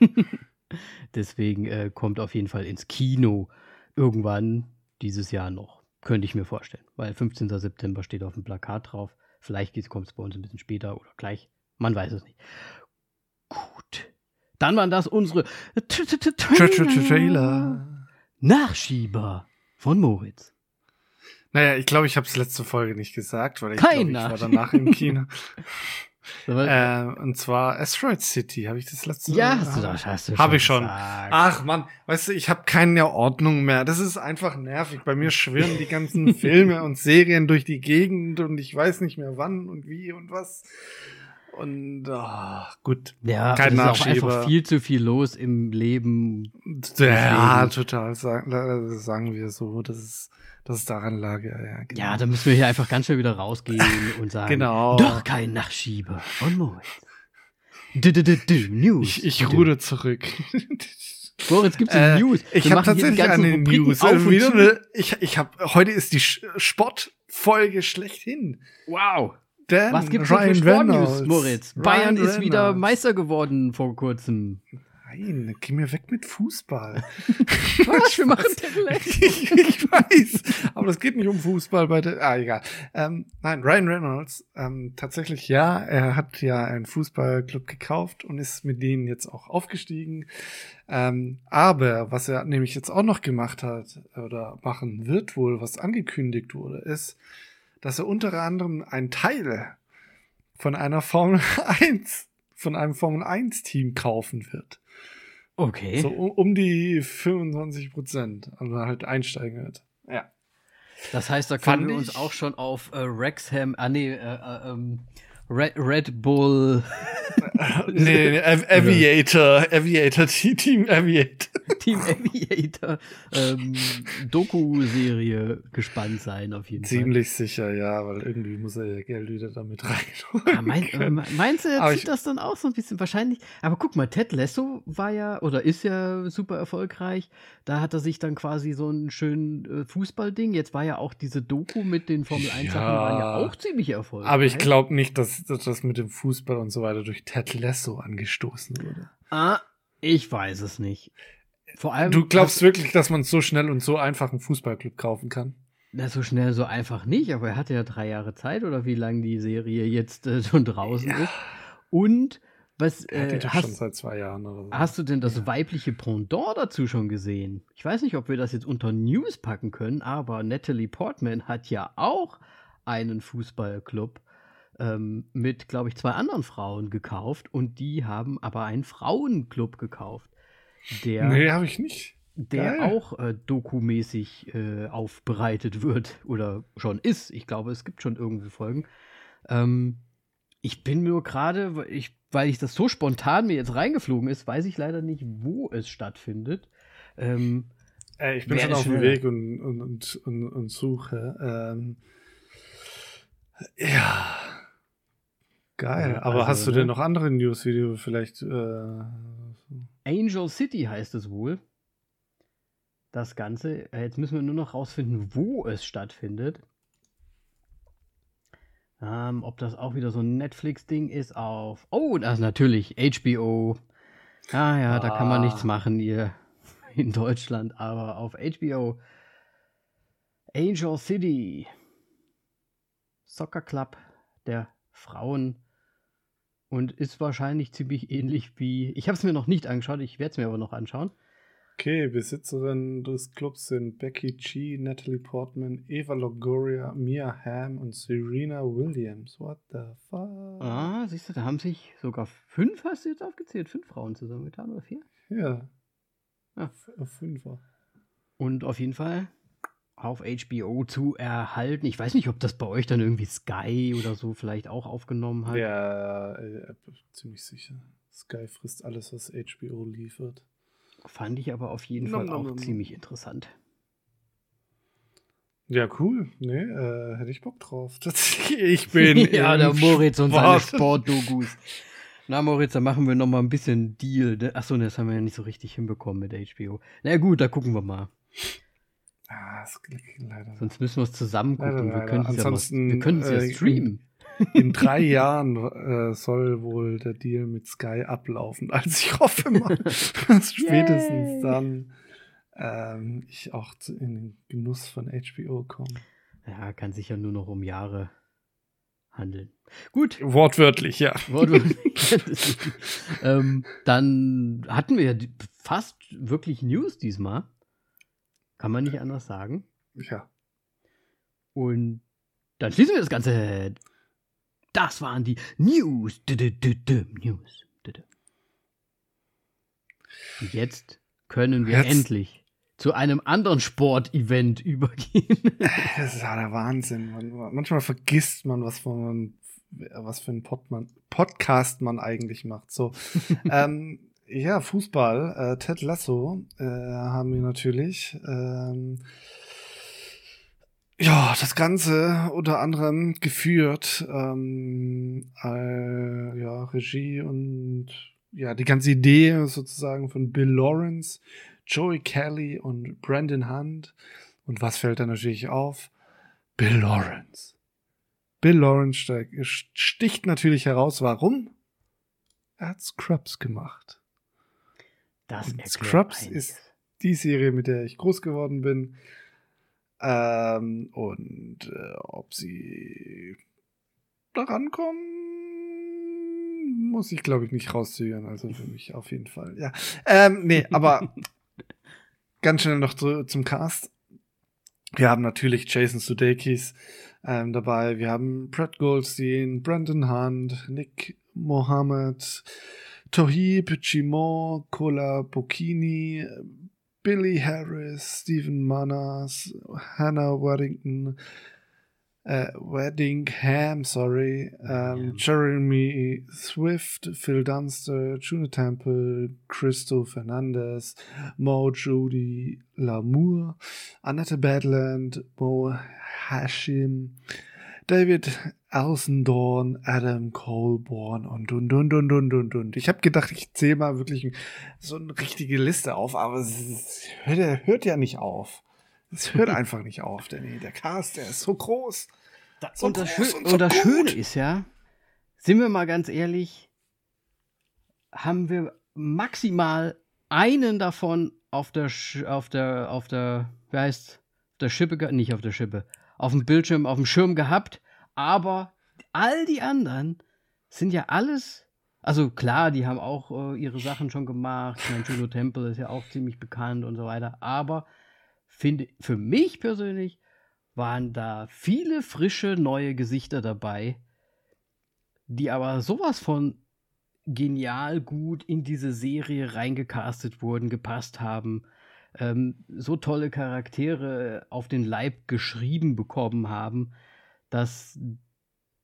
Deswegen äh, kommt auf jeden Fall ins Kino irgendwann dieses Jahr noch. Könnte ich mir vorstellen. Weil 15. September steht auf dem Plakat drauf. Vielleicht kommt es bei uns ein bisschen später oder gleich. Man weiß es nicht. Gut. Dann waren das unsere Trailer. Nachschieber von Moritz. Naja, ich glaube, ich habe es letzte Folge nicht gesagt, weil ich, glaub, ich war danach im Kino. äh, und zwar Asteroid City, habe ich das letzte Ja, hast du das hast du Habe ich schon. Gesagt. Ach man, weißt du, ich habe keine Ordnung mehr. Das ist einfach nervig. Bei mir schwirren die ganzen Filme und Serien durch die Gegend und ich weiß nicht mehr wann und wie und was. Und oh, gut, ja, kein es ist auch einfach viel zu viel los im Leben. Ja, total, sagen, sagen wir so. Das ist dass es daran lag. Ja, ja, genau. ja, da müssen wir hier einfach ganz schnell wieder rausgehen und sagen, genau. doch kein Nachschieber von Moritz. Du, du, du, News. Ich, ich rude zurück. Moritz, gibt's äh, News? Wir ich habe tatsächlich eine News. Also eine, ich ich habe heute ist die Sportfolge schlechthin. Wow. Denn Was gibt's Ryan für Sportnews, Moritz? Ryan Bayern Reynolds. ist wieder Meister geworden vor kurzem. Nein, geh mir weg mit Fußball. Was? Wir machen ich, ich weiß, aber das geht nicht um Fußball bei der. Ah, egal. Ähm, nein, Ryan Reynolds, ähm, tatsächlich ja, er hat ja einen Fußballclub gekauft und ist mit denen jetzt auch aufgestiegen. Ähm, aber was er nämlich jetzt auch noch gemacht hat oder machen wird wohl, was angekündigt wurde, ist, dass er unter anderem einen Teil von einer Formel 1 von einem Formel 1 Team kaufen wird. Okay. So um, um die 25 Prozent. Also halt einsteigen wird. Ja. Das heißt, da können wir uns auch schon auf äh, Wrexham, ah nee, äh, äh, ähm, Red, Red Bull. nee, nee, Aviator, Aviator, Team Aviator. Team Aviator ähm, Doku-Serie gespannt sein, auf jeden Ziemlich Fall. Ziemlich sicher, ja, weil irgendwie muss er ja Geld wieder damit rein. Ja, mein, äh, meinst du, er zieht das dann auch so ein bisschen? Wahrscheinlich. Aber guck mal, Ted Lasso war ja oder ist ja super erfolgreich. Da hat er sich dann quasi so ein schönen äh, Fußballding. Jetzt war ja auch diese Doku mit den Formel 1 Sachen ja, waren ja auch ziemlich erfolgreich. Aber ich glaube nicht, dass, dass das mit dem Fußball und so weiter durch Ted Lasso angestoßen wurde. Ah, ich weiß es nicht. Vor allem. Du glaubst wirklich, dass man so schnell und so einfach einen Fußballclub kaufen kann? Na, so schnell, so einfach nicht, aber er hatte ja drei Jahre Zeit oder wie lange die Serie jetzt äh, schon draußen ja. ist. Und was äh, hast, schon seit zwei Jahren oder so. hast du denn das weibliche Pendant dazu schon gesehen? Ich weiß nicht, ob wir das jetzt unter News packen können, aber Natalie Portman hat ja auch einen Fußballclub ähm, mit, glaube ich, zwei anderen Frauen gekauft und die haben aber einen Frauenclub gekauft. Der, nee, habe ich nicht. Der Geil. auch äh, dokumäßig äh, aufbereitet wird oder schon ist. Ich glaube, es gibt schon irgendwie Folgen. Ähm, ich bin nur gerade, weil ich das so spontan mir jetzt reingeflogen ist, weiß ich leider nicht, wo es stattfindet. Ähm, äh, ich bin schon auf dem Weg und, und, und, und, und suche. Ähm, ja. Geil. Aber also, hast du denn noch andere News, wie du vielleicht. Äh, Angel City heißt es wohl. Das Ganze. Äh, jetzt müssen wir nur noch rausfinden, wo es stattfindet. Ähm, ob das auch wieder so ein Netflix-Ding ist auf. Oh, das ist natürlich HBO. Ah ja, ah. da kann man nichts ah. machen hier in Deutschland, aber auf HBO. Angel City. Soccer Club der Frauen. Und ist wahrscheinlich ziemlich ähnlich wie. Ich habe es mir noch nicht angeschaut, ich werde es mir aber noch anschauen. Okay, Besitzerinnen des Clubs sind Becky G, Natalie Portman, Eva Longoria, Mia Hamm und Serena Williams. What the fuck? Ah, siehst du, da haben sich sogar fünf, hast du jetzt aufgezählt, fünf Frauen zusammengetan oder vier? Ja. Ah. Fünfer. Und auf jeden Fall auf HBO zu erhalten. Ich weiß nicht, ob das bei euch dann irgendwie Sky oder so vielleicht auch aufgenommen hat. Ja, äh, ziemlich sicher. Sky frisst alles, was HBO liefert. Fand ich aber auf jeden nom, Fall auch nom, ziemlich interessant. Ja, cool. Nee, äh, hätte ich Bock drauf. ich bin. ja, der Moritz und seine Sportdogus. Na, Moritz, da machen wir noch mal ein bisschen Deal. Achso, das haben wir ja nicht so richtig hinbekommen mit HBO. Na gut, da gucken wir mal. Ah, das leider. Sonst müssen wir es zusammen gucken. Leider, wir können es ja, ja, äh, streamen. In drei Jahren äh, soll wohl der Deal mit Sky ablaufen. Also ich hoffe mal, dass spätestens dann ähm, ich auch in den Genuss von HBO komme. Ja, kann sich ja nur noch um Jahre handeln. Gut. Wortwörtlich, ja. Wortwörtlich. ähm, dann hatten wir ja fast wirklich News diesmal. Kann man nicht anders sagen. Ja. Und dann schließen wir das Ganze. Das waren die News. News. Und jetzt können wir jetzt. endlich zu einem anderen Sportevent übergehen. das ist ja der Wahnsinn. manchmal vergisst man, was man, was für ein Pod man, Podcast man eigentlich macht. So, ähm, ja, Fußball. Äh, Ted Lasso äh, haben wir natürlich. Ähm, ja, das Ganze unter anderem geführt. Ähm, äh, ja, Regie und ja, die ganze Idee sozusagen von Bill Lawrence, Joey Kelly und Brandon Hunt. Und was fällt da natürlich auf? Bill Lawrence. Bill Lawrence sticht natürlich heraus. Warum? Er hat Scrubs gemacht. Das Scrubs einiges. ist die Serie, mit der ich groß geworden bin. Ähm, und äh, ob sie daran kommen, muss ich, glaube ich, nicht rauszögern. Also für mich auf jeden Fall. Ja. Ähm, nee, aber ganz schnell noch zu, zum Cast. Wir haben natürlich Jason Sudeikis ähm, dabei. Wir haben Brad Goldstein, Brandon Hunt, Nick Mohammed, Tohib, Chimon, Cola Bocchini, Billy Harris, Stephen Manas, Hannah Waddington, äh, Weddingham, sorry, ähm, Jeremy Swift, Phil Dunster, Juno Temple, Christo Fernandez, Mo Judy Lamour, Annette Badland, Mo Hashim, David Alcindorn, Adam Colborn und und und und und und und. Ich habe gedacht, ich zähle mal wirklich so eine richtige Liste auf, aber es hört, hört ja nicht auf. Es hört einfach nicht auf, Danny. Der Cast, der ist so groß. So und, das, groß und, so und das Schöne ist ja, sind wir mal ganz ehrlich, haben wir maximal einen davon auf der, auf der, auf der, wie heißt, der Schippe, nicht auf der Schippe, auf dem Bildschirm, auf dem Schirm gehabt, aber all die anderen sind ja alles, also klar, die haben auch äh, ihre Sachen schon gemacht, mein Juno Temple ist ja auch ziemlich bekannt und so weiter, aber finde, für mich persönlich waren da viele frische neue Gesichter dabei, die aber sowas von genial gut in diese Serie reingecastet wurden, gepasst haben ähm, so tolle Charaktere auf den Leib geschrieben bekommen haben, dass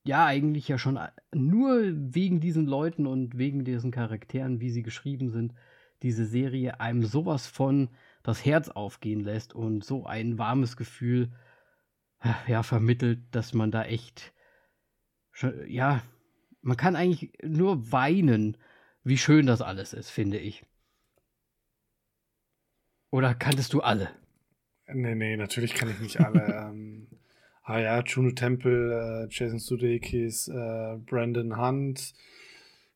ja eigentlich ja schon nur wegen diesen Leuten und wegen diesen Charakteren, wie sie geschrieben sind, diese Serie einem sowas von das Herz aufgehen lässt und so ein warmes Gefühl ja vermittelt, dass man da echt ja, man kann eigentlich nur weinen, wie schön das alles ist, finde ich. Oder kanntest du alle? Nee, nee, natürlich kann ich nicht alle. ähm, ah ja, Juno Temple, äh, Jason Sudeikis, äh, Brandon Hunt.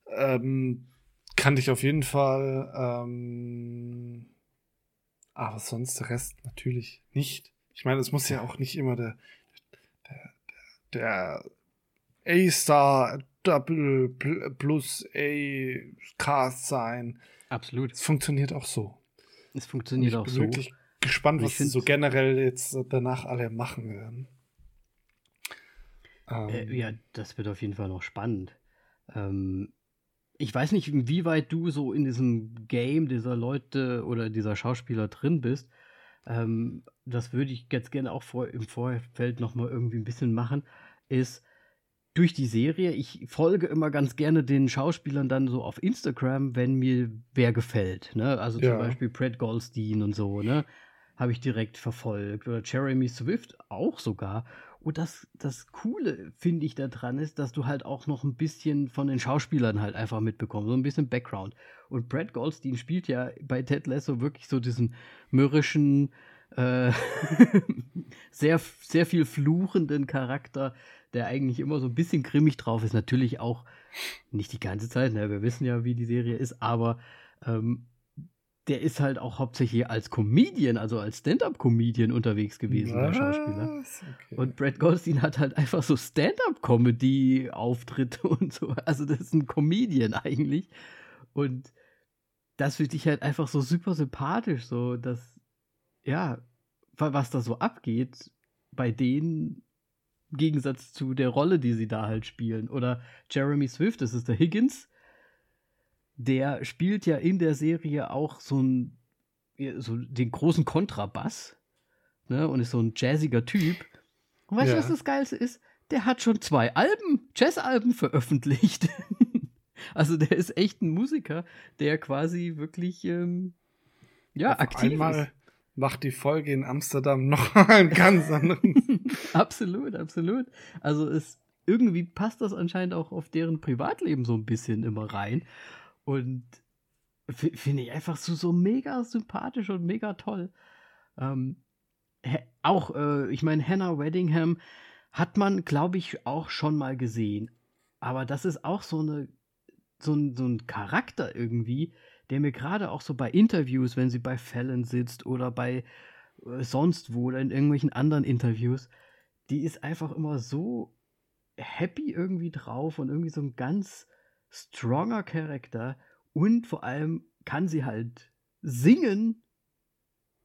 Ähm, kannte ich auf jeden Fall. Ähm, aber sonst der Rest natürlich nicht. Ich meine, es muss ja auch nicht immer der, der, der, der A-Star Double plus A-Cast sein. Absolut. Es funktioniert auch so. Es funktioniert auch so. Ich bin wirklich gespannt, was sie so generell jetzt danach alle machen werden. Äh, ähm. ja, das wird auf jeden Fall noch spannend. Ähm, ich weiß nicht, inwieweit du so in diesem Game dieser Leute oder dieser Schauspieler drin bist, ähm, das würde ich ganz gerne auch vor, im Vorfeld nochmal irgendwie ein bisschen machen, ist durch die Serie, ich folge immer ganz gerne den Schauspielern dann so auf Instagram, wenn mir wer gefällt. Ne? Also zum ja. Beispiel Brad Goldstein und so, ne? Habe ich direkt verfolgt. Oder Jeremy Swift auch sogar. Und das, das Coole, finde ich, daran ist, dass du halt auch noch ein bisschen von den Schauspielern halt einfach mitbekommst, so ein bisschen Background. Und Brad Goldstein spielt ja bei Ted Lasso wirklich so diesen mürrischen, äh, sehr, sehr viel fluchenden Charakter, der eigentlich immer so ein bisschen grimmig drauf ist. Natürlich auch nicht die ganze Zeit, ne? wir wissen ja, wie die Serie ist, aber ähm, der ist halt auch hauptsächlich als Comedian, also als Stand-up-Comedian unterwegs gewesen, Was? der Schauspieler. Okay. Und Brad Goldstein hat halt einfach so Stand-up-Comedy-Auftritte und so. Also das ist ein Comedian eigentlich. Und das finde ich halt einfach so super sympathisch, so dass, ja, was da so abgeht bei denen im Gegensatz zu der Rolle, die sie da halt spielen. Oder Jeremy Swift, das ist der Higgins, der spielt ja in der Serie auch so, ein, so den großen Kontrabass ne, und ist so ein jazziger Typ. Und weißt du, ja. was das Geilste ist? Der hat schon zwei Alben, Jazzalben veröffentlicht. also der ist echt ein Musiker, der quasi wirklich ähm, ja, Auf aktiv einmal ist. Macht die Folge in Amsterdam noch einen ganz anderen. absolut, absolut. Also es irgendwie passt das anscheinend auch auf deren Privatleben so ein bisschen immer rein. Und finde ich einfach so, so mega sympathisch und mega toll. Ähm, auch, äh, ich meine, Hannah Weddingham hat man, glaube ich, auch schon mal gesehen. Aber das ist auch so, eine, so, ein, so ein Charakter irgendwie, der mir gerade auch so bei Interviews, wenn sie bei Fallon sitzt oder bei äh, sonst wo oder in irgendwelchen anderen Interviews, die ist einfach immer so happy irgendwie drauf und irgendwie so ein ganz stronger Charakter und vor allem kann sie halt singen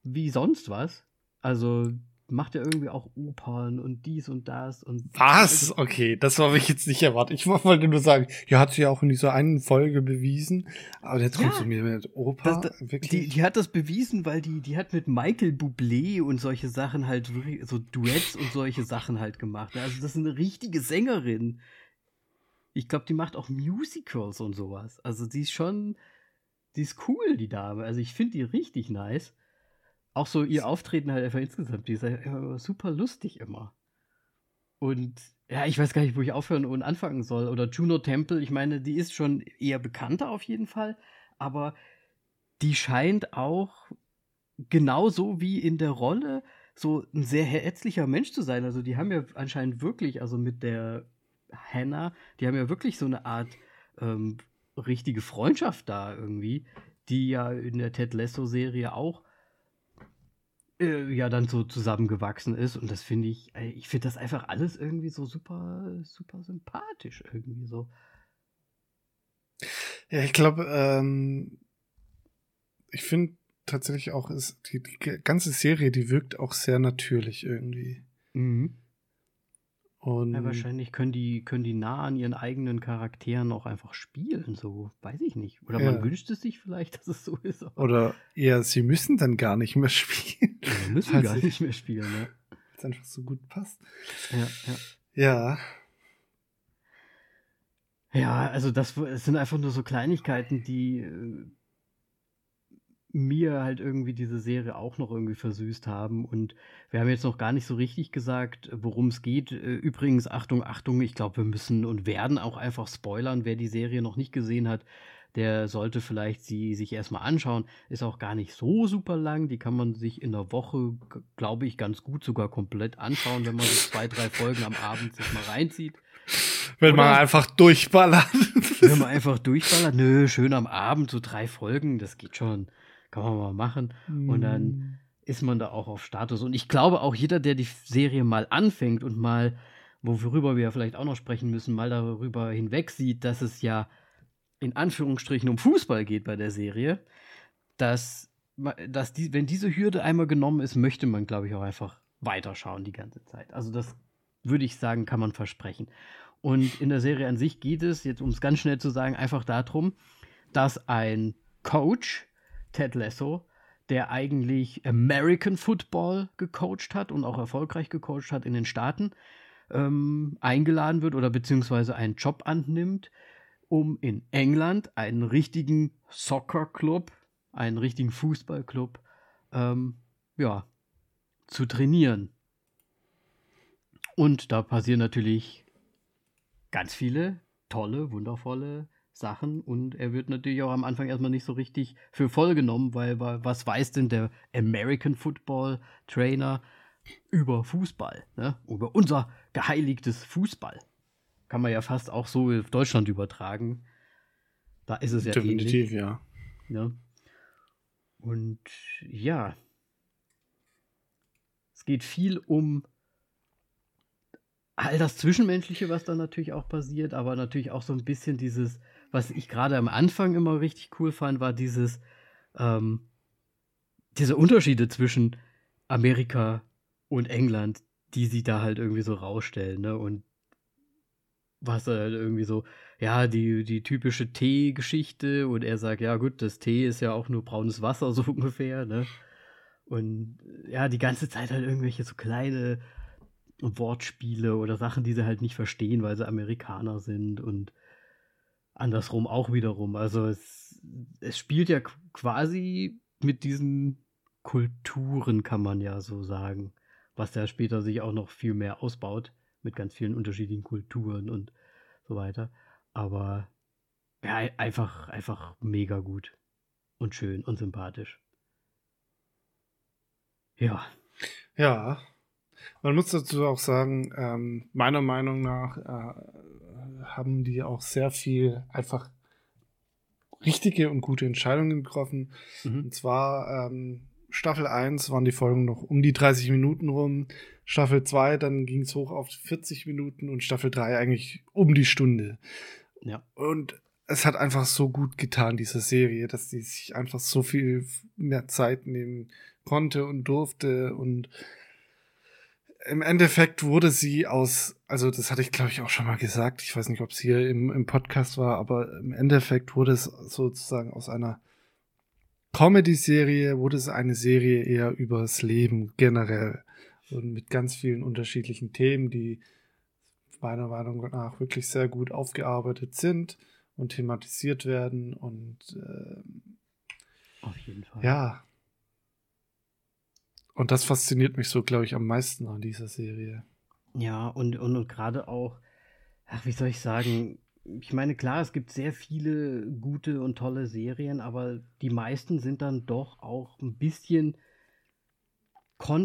wie sonst was. Also macht ja irgendwie auch Opern und dies und das und was? Also okay, das habe ich jetzt nicht erwartet. Ich wollte nur sagen, ja, hat sie ja auch in dieser einen Folge bewiesen, aber jetzt kommst ja, du mir mit Oper das, das, wirklich. Die, die, hat das bewiesen, weil die die hat mit Michael Bublé und solche Sachen halt so Duets und solche Sachen halt gemacht. Also das ist eine richtige Sängerin. Ich glaube, die macht auch Musicals und sowas. Also die ist schon, die ist cool, die Dame. Also ich finde die richtig nice. Auch so ihr Auftreten halt einfach insgesamt, die ist ja super lustig immer. Und ja, ich weiß gar nicht, wo ich aufhören und anfangen soll. Oder Juno Temple, ich meine, die ist schon eher bekannter auf jeden Fall, aber die scheint auch genauso wie in der Rolle so ein sehr herzlicher Mensch zu sein. Also die haben ja anscheinend wirklich, also mit der Hannah, die haben ja wirklich so eine Art ähm, richtige Freundschaft da irgendwie, die ja in der Ted Lasso-Serie auch äh, ja dann so zusammengewachsen ist. Und das finde ich, ich finde das einfach alles irgendwie so super, super sympathisch irgendwie so. Ja, ich glaube, ähm, ich finde tatsächlich auch, ist die, die ganze Serie, die wirkt auch sehr natürlich irgendwie. Mhm. Ja, wahrscheinlich können die, können die nah an ihren eigenen Charakteren auch einfach spielen, so weiß ich nicht. Oder ja. man wünscht es sich vielleicht, dass es so ist. Oder eher, sie müssen dann gar nicht mehr spielen. Sie müssen gar nicht mehr spielen, ne? Weil es einfach so gut passt. Ja, ja. Ja. Ja, also das, das sind einfach nur so Kleinigkeiten, die äh, mir halt irgendwie diese Serie auch noch irgendwie versüßt haben. Und wir haben jetzt noch gar nicht so richtig gesagt, worum es geht. Äh, übrigens, Achtung, Achtung, ich glaube, wir müssen und werden auch einfach spoilern. Wer die Serie noch nicht gesehen hat, der sollte vielleicht sie sich erstmal anschauen. Ist auch gar nicht so super lang. Die kann man sich in der Woche, glaube ich, ganz gut sogar komplett anschauen, wenn man so zwei, drei Folgen am Abend sich mal reinzieht. Wenn Oder man einfach durchballert. Wenn man einfach durchballert. Nö, schön am Abend, so drei Folgen, das geht schon kann man mal machen. Mhm. Und dann mm. ist man da auch auf Status. Und ich glaube auch jeder, der die Serie mal anfängt und mal, worüber wir vielleicht auch noch sprechen müssen, mal darüber hinweg sieht, dass es ja in Anführungsstrichen um Fußball geht bei der Serie, dass, dass die, wenn diese Hürde einmal genommen ist, möchte man, glaube ich, auch einfach weiterschauen die ganze Zeit. Also das würde ich sagen, kann man versprechen. Und in der Serie an sich geht es, jetzt um es ganz schnell zu sagen, einfach darum, dass ein Coach Ted Lasso, der eigentlich American Football gecoacht hat und auch erfolgreich gecoacht hat in den Staaten, ähm, eingeladen wird oder beziehungsweise einen Job annimmt, um in England einen richtigen Soccer-Club, einen richtigen Fußballclub, ähm, ja, zu trainieren. Und da passieren natürlich ganz viele tolle, wundervolle Sachen und er wird natürlich auch am Anfang erstmal nicht so richtig für voll genommen, weil, weil was weiß denn der American Football Trainer über Fußball, ne? über unser geheiligtes Fußball. Kann man ja fast auch so auf Deutschland übertragen. Da ist es ja Definitiv, ähnlich. ja. ja. Und ja, es geht viel um all das Zwischenmenschliche, was da natürlich auch passiert, aber natürlich auch so ein bisschen dieses, was ich gerade am Anfang immer richtig cool fand, war dieses, ähm, diese Unterschiede zwischen Amerika und England, die sie da halt irgendwie so rausstellen, ne? Und was halt irgendwie so, ja, die, die typische Tee-Geschichte und er sagt, ja gut, das Tee ist ja auch nur braunes Wasser, so ungefähr, ne? Und ja, die ganze Zeit halt irgendwelche so kleine Wortspiele oder Sachen, die sie halt nicht verstehen, weil sie Amerikaner sind und andersrum auch wiederum. Also es, es spielt ja quasi mit diesen Kulturen, kann man ja so sagen, was ja später sich auch noch viel mehr ausbaut mit ganz vielen unterschiedlichen Kulturen und so weiter. Aber ja, einfach, einfach mega gut und schön und sympathisch. Ja. Ja, man muss dazu auch sagen, ähm, meiner Meinung nach äh, haben die auch sehr viel einfach richtige und gute Entscheidungen getroffen. Mhm. Und zwar ähm, Staffel 1 waren die Folgen noch um die 30 Minuten rum. Staffel 2, dann ging es hoch auf 40 Minuten und Staffel 3 eigentlich um die Stunde. Ja. Und es hat einfach so gut getan, diese Serie, dass die sich einfach so viel mehr Zeit nehmen konnte und durfte und im Endeffekt wurde sie aus, also das hatte ich glaube ich auch schon mal gesagt, ich weiß nicht, ob es hier im, im Podcast war, aber im Endeffekt wurde es sozusagen aus einer Comedy-Serie, wurde es eine Serie eher übers Leben generell und mit ganz vielen unterschiedlichen Themen, die meiner Meinung nach wirklich sehr gut aufgearbeitet sind und thematisiert werden und äh, auf jeden Fall. Ja, und das fasziniert mich so, glaube ich, am meisten an dieser Serie. Ja, und, und, und gerade auch, ach, wie soll ich sagen, ich meine, klar, es gibt sehr viele gute und tolle Serien, aber die meisten sind dann doch auch ein bisschen,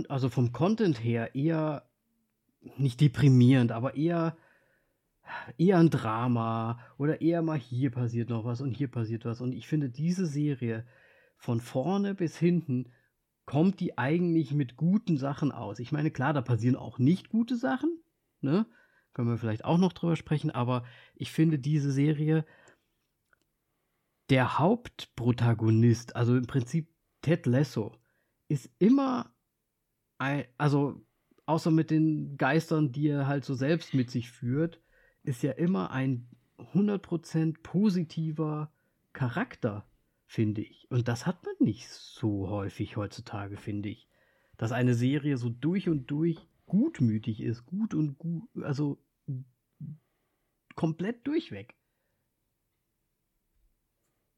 also vom Content her eher nicht deprimierend, aber eher, eher ein Drama oder eher mal hier passiert noch was und hier passiert was. Und ich finde, diese Serie von vorne bis hinten kommt die eigentlich mit guten Sachen aus? Ich meine, klar, da passieren auch nicht gute Sachen, ne? Können wir vielleicht auch noch drüber sprechen, aber ich finde diese Serie, der Hauptprotagonist, also im Prinzip Ted Lasso, ist immer, ein, also außer mit den Geistern, die er halt so selbst mit sich führt, ist ja immer ein 100% positiver Charakter finde ich. Und das hat man nicht so häufig heutzutage, finde ich. Dass eine Serie so durch und durch gutmütig ist, gut und gut, also komplett durchweg.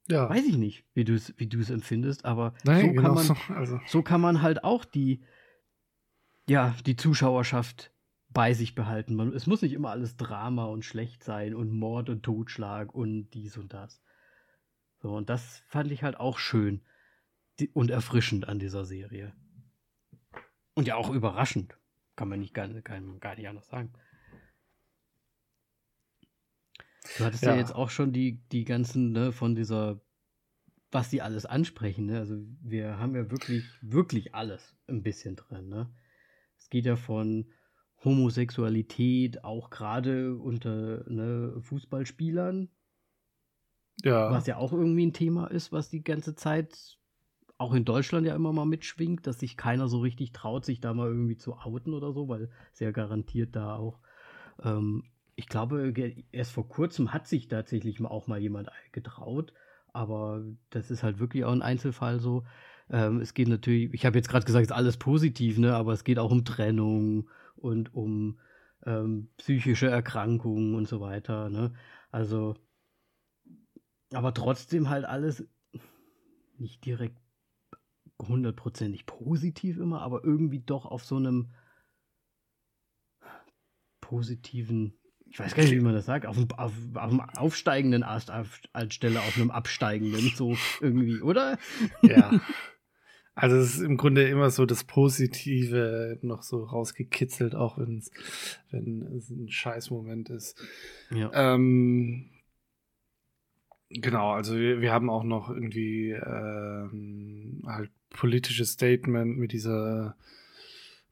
Ja. Weiß ich nicht, wie du es wie empfindest, aber Nein, so, kann genau man, so, also. so kann man halt auch die, ja, die Zuschauerschaft bei sich behalten. Man, es muss nicht immer alles Drama und schlecht sein und Mord und Totschlag und dies und das. So, und das fand ich halt auch schön und erfrischend an dieser Serie. Und ja auch überraschend. Kann man nicht gar, gar, gar nicht anders sagen. Du hattest ja, ja jetzt auch schon die, die ganzen, ne, von dieser, was die alles ansprechen, ne? Also wir haben ja wirklich, wirklich alles ein bisschen drin, ne? Es geht ja von Homosexualität, auch gerade unter ne, Fußballspielern, ja. Was ja auch irgendwie ein Thema ist, was die ganze Zeit auch in Deutschland ja immer mal mitschwingt, dass sich keiner so richtig traut, sich da mal irgendwie zu outen oder so, weil sehr garantiert da auch. Ähm, ich glaube, erst vor kurzem hat sich tatsächlich auch mal jemand getraut, aber das ist halt wirklich auch ein Einzelfall so. Ähm, es geht natürlich, ich habe jetzt gerade gesagt, es ist alles positiv, ne? aber es geht auch um Trennung und um ähm, psychische Erkrankungen und so weiter. Ne? Also, aber trotzdem halt alles nicht direkt hundertprozentig positiv immer, aber irgendwie doch auf so einem positiven, ich weiß gar nicht, wie man das sagt, auf, einem, auf, auf einem aufsteigenden Ast anstelle auf einem absteigenden, so irgendwie, oder? Ja. Also es ist im Grunde immer so das Positive noch so rausgekitzelt, auch wenn's, wenn es ein Scheißmoment ist. Ja. Ähm, genau, also wir, wir haben auch noch irgendwie ähm, halt politisches Statement mit dieser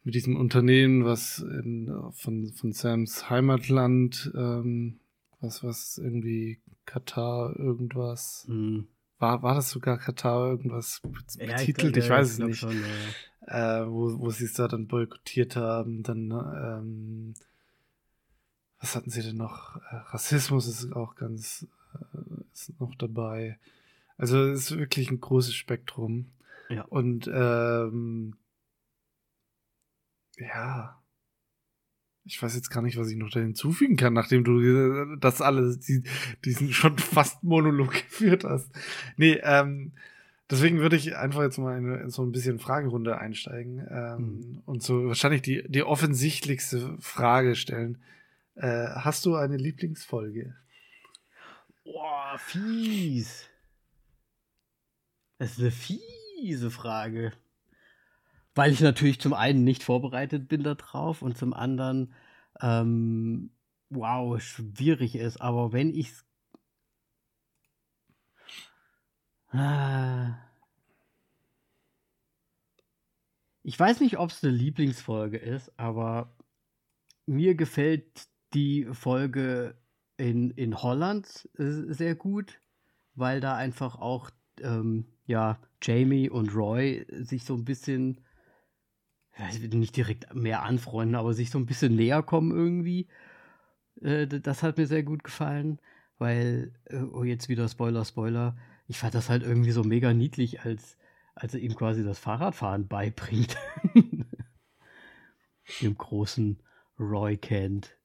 mit diesem Unternehmen, was in, von, von Sams Heimatland, ähm, was, was irgendwie Katar irgendwas. Mhm. War, war das sogar Katar irgendwas betitelt? Ja, ich, ich, weiß es nicht. Schon, ja. äh, wo, wo sie es da dann boykottiert haben. Dann, ähm, was hatten sie denn noch? Äh, Rassismus ist auch ganz, äh, ist noch dabei. Also es ist wirklich ein großes Spektrum. Ja. Und ähm, ja. Ich weiß jetzt gar nicht, was ich noch da hinzufügen kann, nachdem du das alles, die, diesen schon fast Monolog geführt hast. Nee, ähm, deswegen würde ich einfach jetzt mal in so ein bisschen Fragerunde einsteigen ähm, mhm. und so wahrscheinlich die, die offensichtlichste Frage stellen. Äh, hast du eine Lieblingsfolge? Boah, fies. Das ist eine fiese Frage weil ich natürlich zum einen nicht vorbereitet bin darauf und zum anderen, ähm, wow, schwierig ist. Aber wenn ich ah, ich weiß nicht, ob es eine Lieblingsfolge ist, aber mir gefällt die Folge in, in Holland äh, sehr gut, weil da einfach auch ähm, ja, Jamie und Roy sich so ein bisschen nicht direkt mehr anfreunden, aber sich so ein bisschen näher kommen irgendwie. Äh, das hat mir sehr gut gefallen, weil, äh, oh, jetzt wieder Spoiler, Spoiler. Ich fand das halt irgendwie so mega niedlich, als, als er ihm quasi das Fahrradfahren beibringt. Dem großen Roy Kent.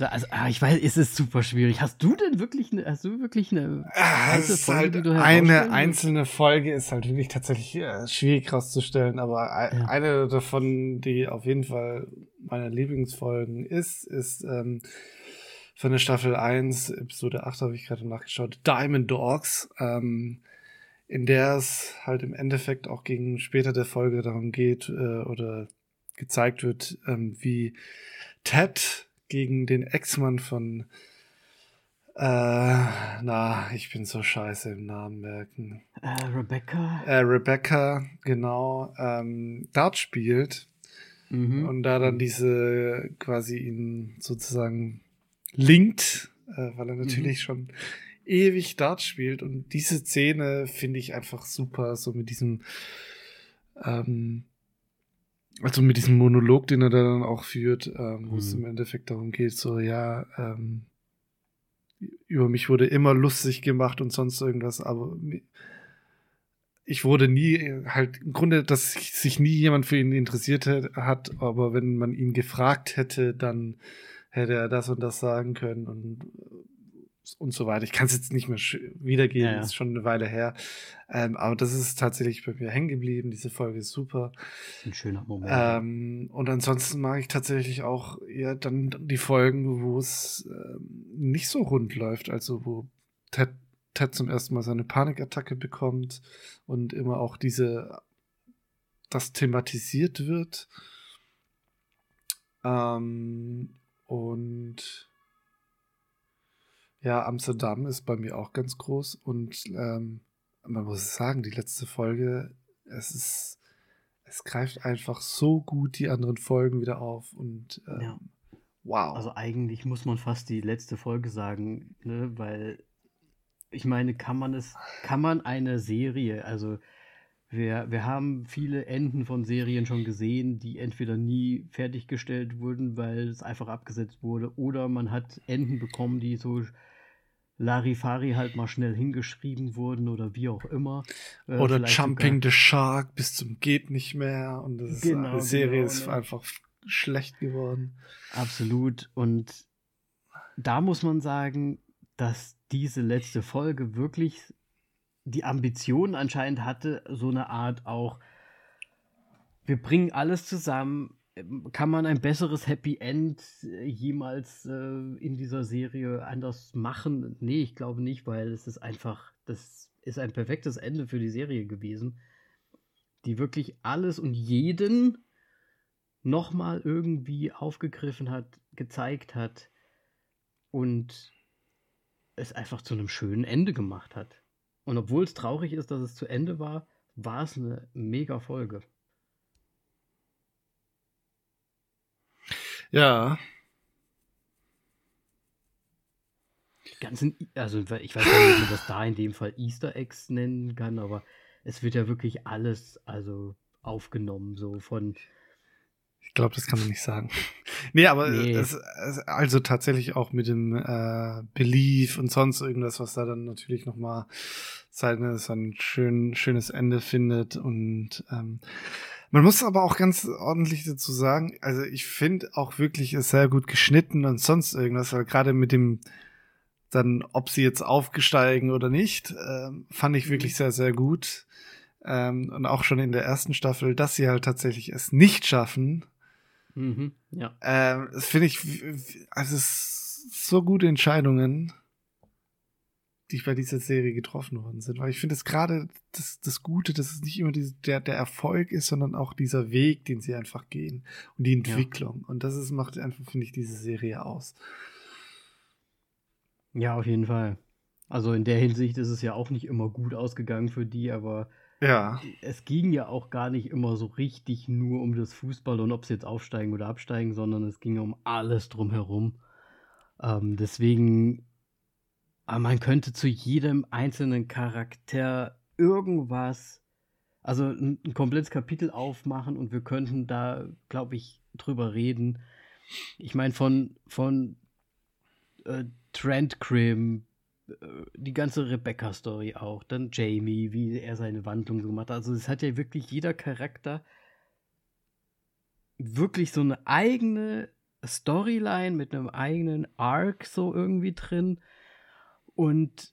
Also, ah, ich weiß, es ist super schwierig. Hast du denn wirklich eine, hast du wirklich eine ah, Folge, halt eine einzelne Folge ist halt wirklich tatsächlich äh, schwierig rauszustellen, aber ja. eine davon, die auf jeden Fall meine Lieblingsfolgen ist, ist ähm, von der Staffel 1, Episode 8 habe ich gerade nachgeschaut, Diamond Dogs, ähm, in der es halt im Endeffekt auch gegen später der Folge darum geht äh, oder gezeigt wird, ähm, wie Ted gegen den Ex-Mann von äh, na, ich bin so scheiße im Namen merken. Äh, Rebecca. Äh, Rebecca, genau, ähm, Dart spielt. Mhm. Und da dann diese quasi ihn sozusagen linkt, äh, weil er natürlich mhm. schon ewig Dart spielt. Und diese Szene finde ich einfach super, so mit diesem ähm, also mit diesem Monolog, den er da dann auch führt, ähm, wo mhm. es im Endeffekt darum geht, so, ja, ähm, über mich wurde immer lustig gemacht und sonst irgendwas, aber ich wurde nie, halt im Grunde, dass sich nie jemand für ihn interessiert hat, aber wenn man ihn gefragt hätte, dann hätte er das und das sagen können und und so weiter. Ich kann es jetzt nicht mehr wiedergeben, ja, ja. ist schon eine Weile her. Ähm, aber das ist tatsächlich bei mir hängen geblieben. Diese Folge ist super. Ein schöner Moment. Ähm, und ansonsten mag ich tatsächlich auch ja dann die Folgen, wo es ähm, nicht so rund läuft. Also wo Ted, Ted zum ersten Mal seine Panikattacke bekommt und immer auch diese das thematisiert wird. Ähm, und ja, Amsterdam ist bei mir auch ganz groß und ähm, man muss sagen, die letzte Folge, es ist, es greift einfach so gut die anderen Folgen wieder auf und ähm, ja. wow. Also eigentlich muss man fast die letzte Folge sagen, ne, weil ich meine, kann man es, kann man eine Serie, also wir, wir haben viele Enden von Serien schon gesehen, die entweder nie fertiggestellt wurden, weil es einfach abgesetzt wurde, oder man hat Enden bekommen, die so Larifari halt mal schnell hingeschrieben wurden oder wie auch immer. Äh, oder Jumping sogar... the Shark bis zum geht nicht mehr und das genau, ist, die Serie genau, ist ne? einfach schlecht geworden. Absolut und da muss man sagen, dass diese letzte Folge wirklich die Ambition anscheinend hatte, so eine Art auch, wir bringen alles zusammen, kann man ein besseres Happy End äh, jemals äh, in dieser Serie anders machen? Nee, ich glaube nicht, weil es ist einfach, das ist ein perfektes Ende für die Serie gewesen, die wirklich alles und jeden nochmal irgendwie aufgegriffen hat, gezeigt hat und es einfach zu einem schönen Ende gemacht hat. Und obwohl es traurig ist, dass es zu Ende war, war es eine mega Folge. Ja. Die ganzen, also ich weiß nicht, ob man das da in dem Fall Easter Eggs nennen kann, aber es wird ja wirklich alles also aufgenommen, so von ich glaube, das kann man nicht sagen. nee, aber nee. Es, es, also tatsächlich auch mit dem äh, Belief und sonst irgendwas, was da dann natürlich nochmal sein schön, schönes Ende findet. Und ähm, man muss aber auch ganz ordentlich dazu sagen, also ich finde auch wirklich es sehr gut geschnitten und sonst irgendwas, weil gerade mit dem dann, ob sie jetzt aufgesteigen oder nicht, äh, fand ich wirklich sehr, sehr gut. Ähm, und auch schon in der ersten Staffel, dass sie halt tatsächlich es nicht schaffen, Mhm, ja. Ähm, das finde ich, also so gute Entscheidungen, die bei dieser Serie getroffen worden sind. Weil ich finde es gerade das, das Gute, dass es nicht immer diese, der, der Erfolg ist, sondern auch dieser Weg, den sie einfach gehen und die Entwicklung. Ja. Und das ist, macht einfach, finde ich, diese Serie aus. Ja, auf jeden Fall. Also in der Hinsicht ist es ja auch nicht immer gut ausgegangen für die, aber ja. Es ging ja auch gar nicht immer so richtig nur um das Fußball und ob sie jetzt aufsteigen oder absteigen, sondern es ging um alles drumherum. Ähm, deswegen, ah, man könnte zu jedem einzelnen Charakter irgendwas, also ein, ein komplettes Kapitel aufmachen und wir könnten da, glaube ich, drüber reden. Ich meine, von, von äh, Trent Krim die ganze Rebecca-Story auch, dann Jamie, wie er seine Wandlung so gemacht hat. Also es hat ja wirklich jeder Charakter wirklich so eine eigene Storyline mit einem eigenen Arc so irgendwie drin. Und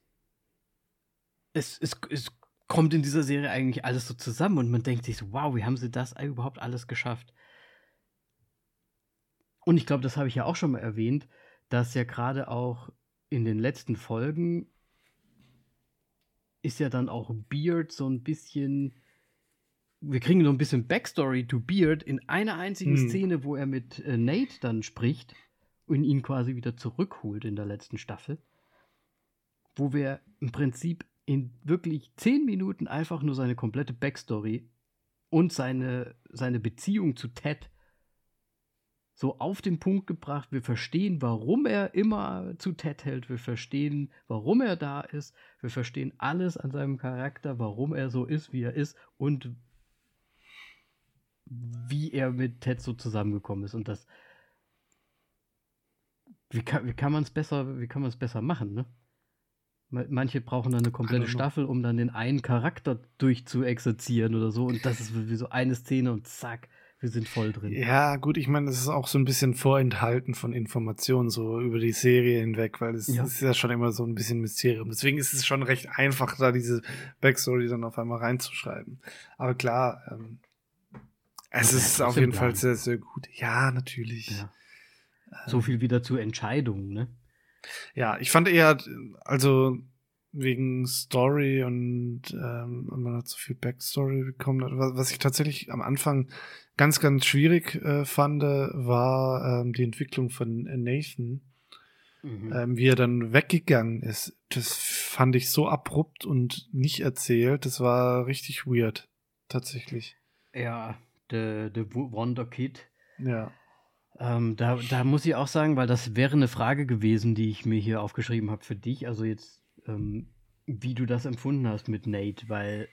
es, es, es kommt in dieser Serie eigentlich alles so zusammen und man denkt sich so, wow, wie haben sie das überhaupt alles geschafft? Und ich glaube, das habe ich ja auch schon mal erwähnt, dass ja gerade auch in den letzten Folgen ist ja dann auch Beard so ein bisschen. Wir kriegen so ein bisschen Backstory to Beard in einer einzigen hm. Szene, wo er mit äh, Nate dann spricht und ihn quasi wieder zurückholt in der letzten Staffel. Wo wir im Prinzip in wirklich zehn Minuten einfach nur seine komplette Backstory und seine, seine Beziehung zu Ted so auf den Punkt gebracht. Wir verstehen, warum er immer zu Ted hält. Wir verstehen, warum er da ist. Wir verstehen alles an seinem Charakter, warum er so ist, wie er ist und wie er mit Ted so zusammengekommen ist. Und das. Wie kann, wie kann man es besser, wie kann man es besser machen, ne? Manche brauchen dann eine komplette Staffel, um dann den einen Charakter durchzuexerzieren oder so. Und das ist wie so eine Szene und zack, wir sind voll drin. Ja, gut, ich meine, das ist auch so ein bisschen vorenthalten von Informationen so über die Serie hinweg, weil es ja. ist ja schon immer so ein bisschen Mysterium. Deswegen ist es schon recht einfach, da diese Backstory dann auf einmal reinzuschreiben. Aber klar, ähm, es ist auf jeden Fall sehr, sehr gut. Ja, natürlich. Ja. So viel wieder zur Entscheidung, ne? Ja, ich fand eher, also wegen Story und ähm, man hat so viel Backstory bekommen. Was ich tatsächlich am Anfang ganz, ganz schwierig äh, fand, war ähm, die Entwicklung von Nathan. Mhm. Ähm, wie er dann weggegangen ist. Das fand ich so abrupt und nicht erzählt. Das war richtig weird. Tatsächlich. Ja, der Wonder Kid. Ja. Ähm, da, da muss ich auch sagen, weil das wäre eine Frage gewesen, die ich mir hier aufgeschrieben habe für dich. Also jetzt ähm, wie du das empfunden hast mit Nate, weil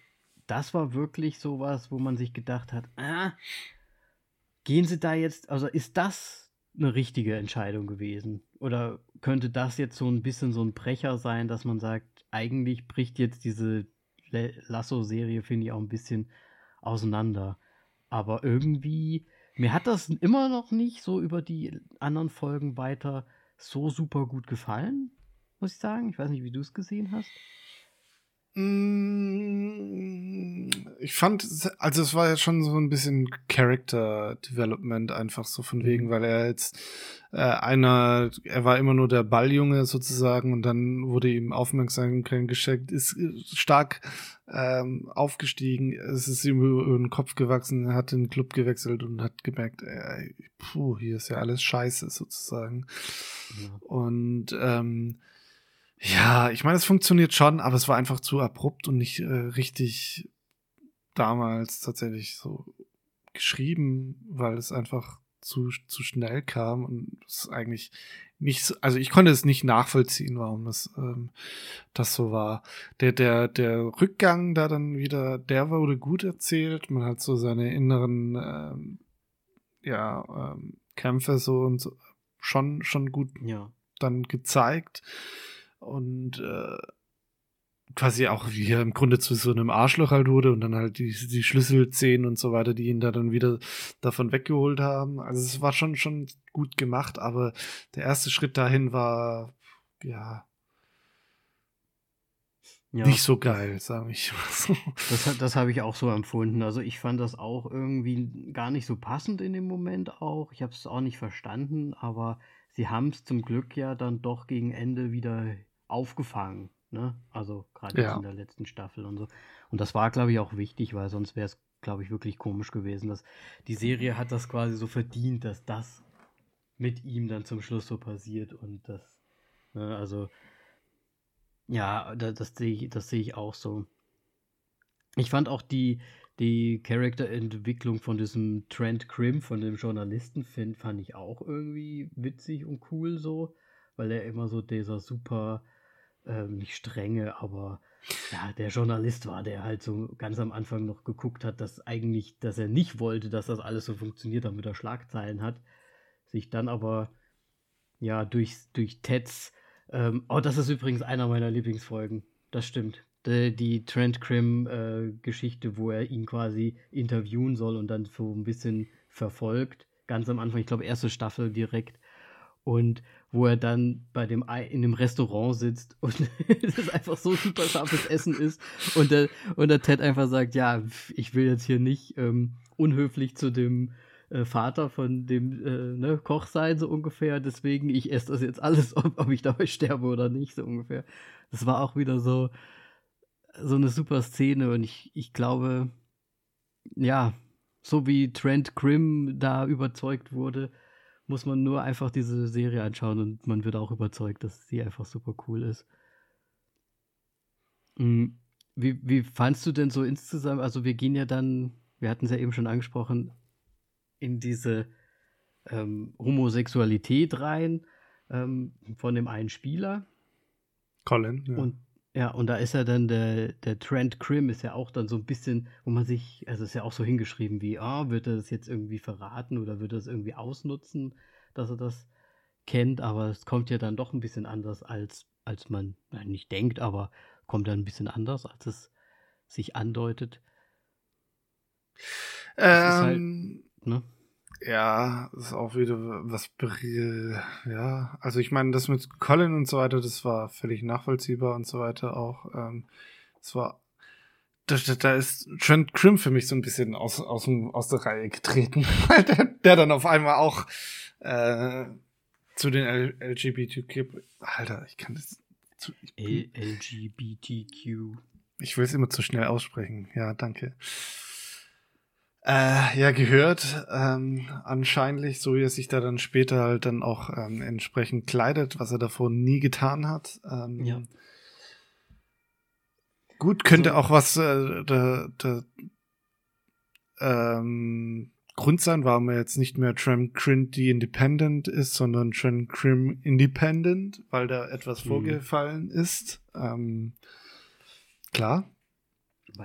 das war wirklich sowas, wo man sich gedacht hat, ah, gehen sie da jetzt, also ist das eine richtige Entscheidung gewesen? oder könnte das jetzt so ein bisschen so ein Brecher sein, dass man sagt, eigentlich bricht jetzt diese Lasso-Serie, finde ich, auch ein bisschen auseinander. Aber irgendwie, mir hat das immer noch nicht so über die anderen Folgen weiter so super gut gefallen, muss ich sagen. Ich weiß nicht, wie du es gesehen hast. Mm, ich fand, also es war ja schon so ein bisschen Character Development einfach so von wegen, mhm. weil er jetzt äh, einer, er war immer nur der Balljunge sozusagen und dann wurde ihm Aufmerksamkeit geschenkt, ist stark ähm, aufgestiegen, es ist ihm über, den Kopf gewachsen, er hat den Club gewechselt und hat gemerkt, ey, puh, hier ist ja alles scheiße sozusagen. Ja. Und ähm, ja, ich meine, es funktioniert schon, aber es war einfach zu abrupt und nicht äh, richtig damals tatsächlich so geschrieben, weil es einfach zu, zu schnell kam und es eigentlich nicht so, also ich konnte es nicht nachvollziehen, warum das, ähm, das so war. Der, der, der Rückgang da dann wieder, der wurde gut erzählt. Man hat so seine inneren, ähm, ja, ähm, Kämpfe so und so schon, schon gut ja. dann gezeigt und äh, quasi auch wie er im Grunde zu so einem Arschloch halt wurde und dann halt die, die Schlüsselzähne und so weiter, die ihn da dann wieder davon weggeholt haben. Also es war schon, schon gut gemacht, aber der erste Schritt dahin war, ja, ja. nicht so geil, sage ich mal so. Das, das habe ich auch so empfunden. Also ich fand das auch irgendwie gar nicht so passend in dem Moment auch. Ich habe es auch nicht verstanden, aber sie haben es zum Glück ja dann doch gegen Ende wieder aufgefangen. Ne? Also gerade ja. in der letzten Staffel und so. Und das war, glaube ich, auch wichtig, weil sonst wäre es, glaube ich, wirklich komisch gewesen. Dass die Serie hat das quasi so verdient, dass das mit ihm dann zum Schluss so passiert und das, ne, also ja, das, das sehe ich, das sehe ich auch so. Ich fand auch die, die Charakterentwicklung von diesem Trent Krim, von dem Journalisten, find, fand ich auch irgendwie witzig und cool so, weil er immer so dieser super ähm, nicht strenge, aber ja, der Journalist war, der halt so ganz am Anfang noch geguckt hat, dass eigentlich, dass er nicht wollte, dass das alles so funktioniert, damit er Schlagzeilen hat, sich dann aber ja durch, durch Teds, ähm, oh, das ist übrigens einer meiner Lieblingsfolgen, das stimmt. Die, die Trent Krim-Geschichte, äh, wo er ihn quasi interviewen soll und dann so ein bisschen verfolgt. Ganz am Anfang, ich glaube, erste Staffel direkt und wo er dann bei dem in dem Restaurant sitzt und es einfach so super scharfes Essen ist und der, und der Ted einfach sagt, ja, ich will jetzt hier nicht ähm, unhöflich zu dem äh, Vater von dem äh, ne, Koch sein, so ungefähr, deswegen ich esse das jetzt alles, ob, ob ich dabei sterbe oder nicht, so ungefähr. Das war auch wieder so, so eine super Szene und ich, ich glaube, ja, so wie Trent Grimm da überzeugt wurde, muss man nur einfach diese Serie anschauen und man wird auch überzeugt, dass sie einfach super cool ist. Hm, wie, wie fandst du denn so insgesamt? Also, wir gehen ja dann, wir hatten es ja eben schon angesprochen, in diese ähm, Homosexualität rein ähm, von dem einen Spieler. Colin, ja. Und ja, und da ist ja dann der, der Trent Krim ist ja auch dann so ein bisschen, wo man sich, also ist ja auch so hingeschrieben wie, ah, oh, wird er das jetzt irgendwie verraten oder wird er das irgendwie ausnutzen, dass er das kennt, aber es kommt ja dann doch ein bisschen anders, als, als man ja, nicht denkt, aber kommt dann ein bisschen anders, als es sich andeutet. Ähm, halt, ne? Ja, das ist auch wieder was, ja, also ich meine, das mit Colin und so weiter, das war völlig nachvollziehbar und so weiter auch. Ähm, das war, da, da ist Trent Krim für mich so ein bisschen aus, aus, aus der Reihe getreten, weil der, der dann auf einmal auch äh, zu den LGBTQ, Alter, ich kann das zu, ich, LGBTQ. Ich will es immer zu schnell aussprechen. Ja, danke. Äh, ja, gehört. Ähm, anscheinend, so wie er sich da dann später halt dann auch ähm, entsprechend kleidet, was er davor nie getan hat. Ähm, ja. Gut, könnte also, auch was äh, der, der ähm, Grund sein, warum er jetzt nicht mehr Tram die Independent ist, sondern Tram Crim Independent, weil da etwas mhm. vorgefallen ist. Ähm, klar.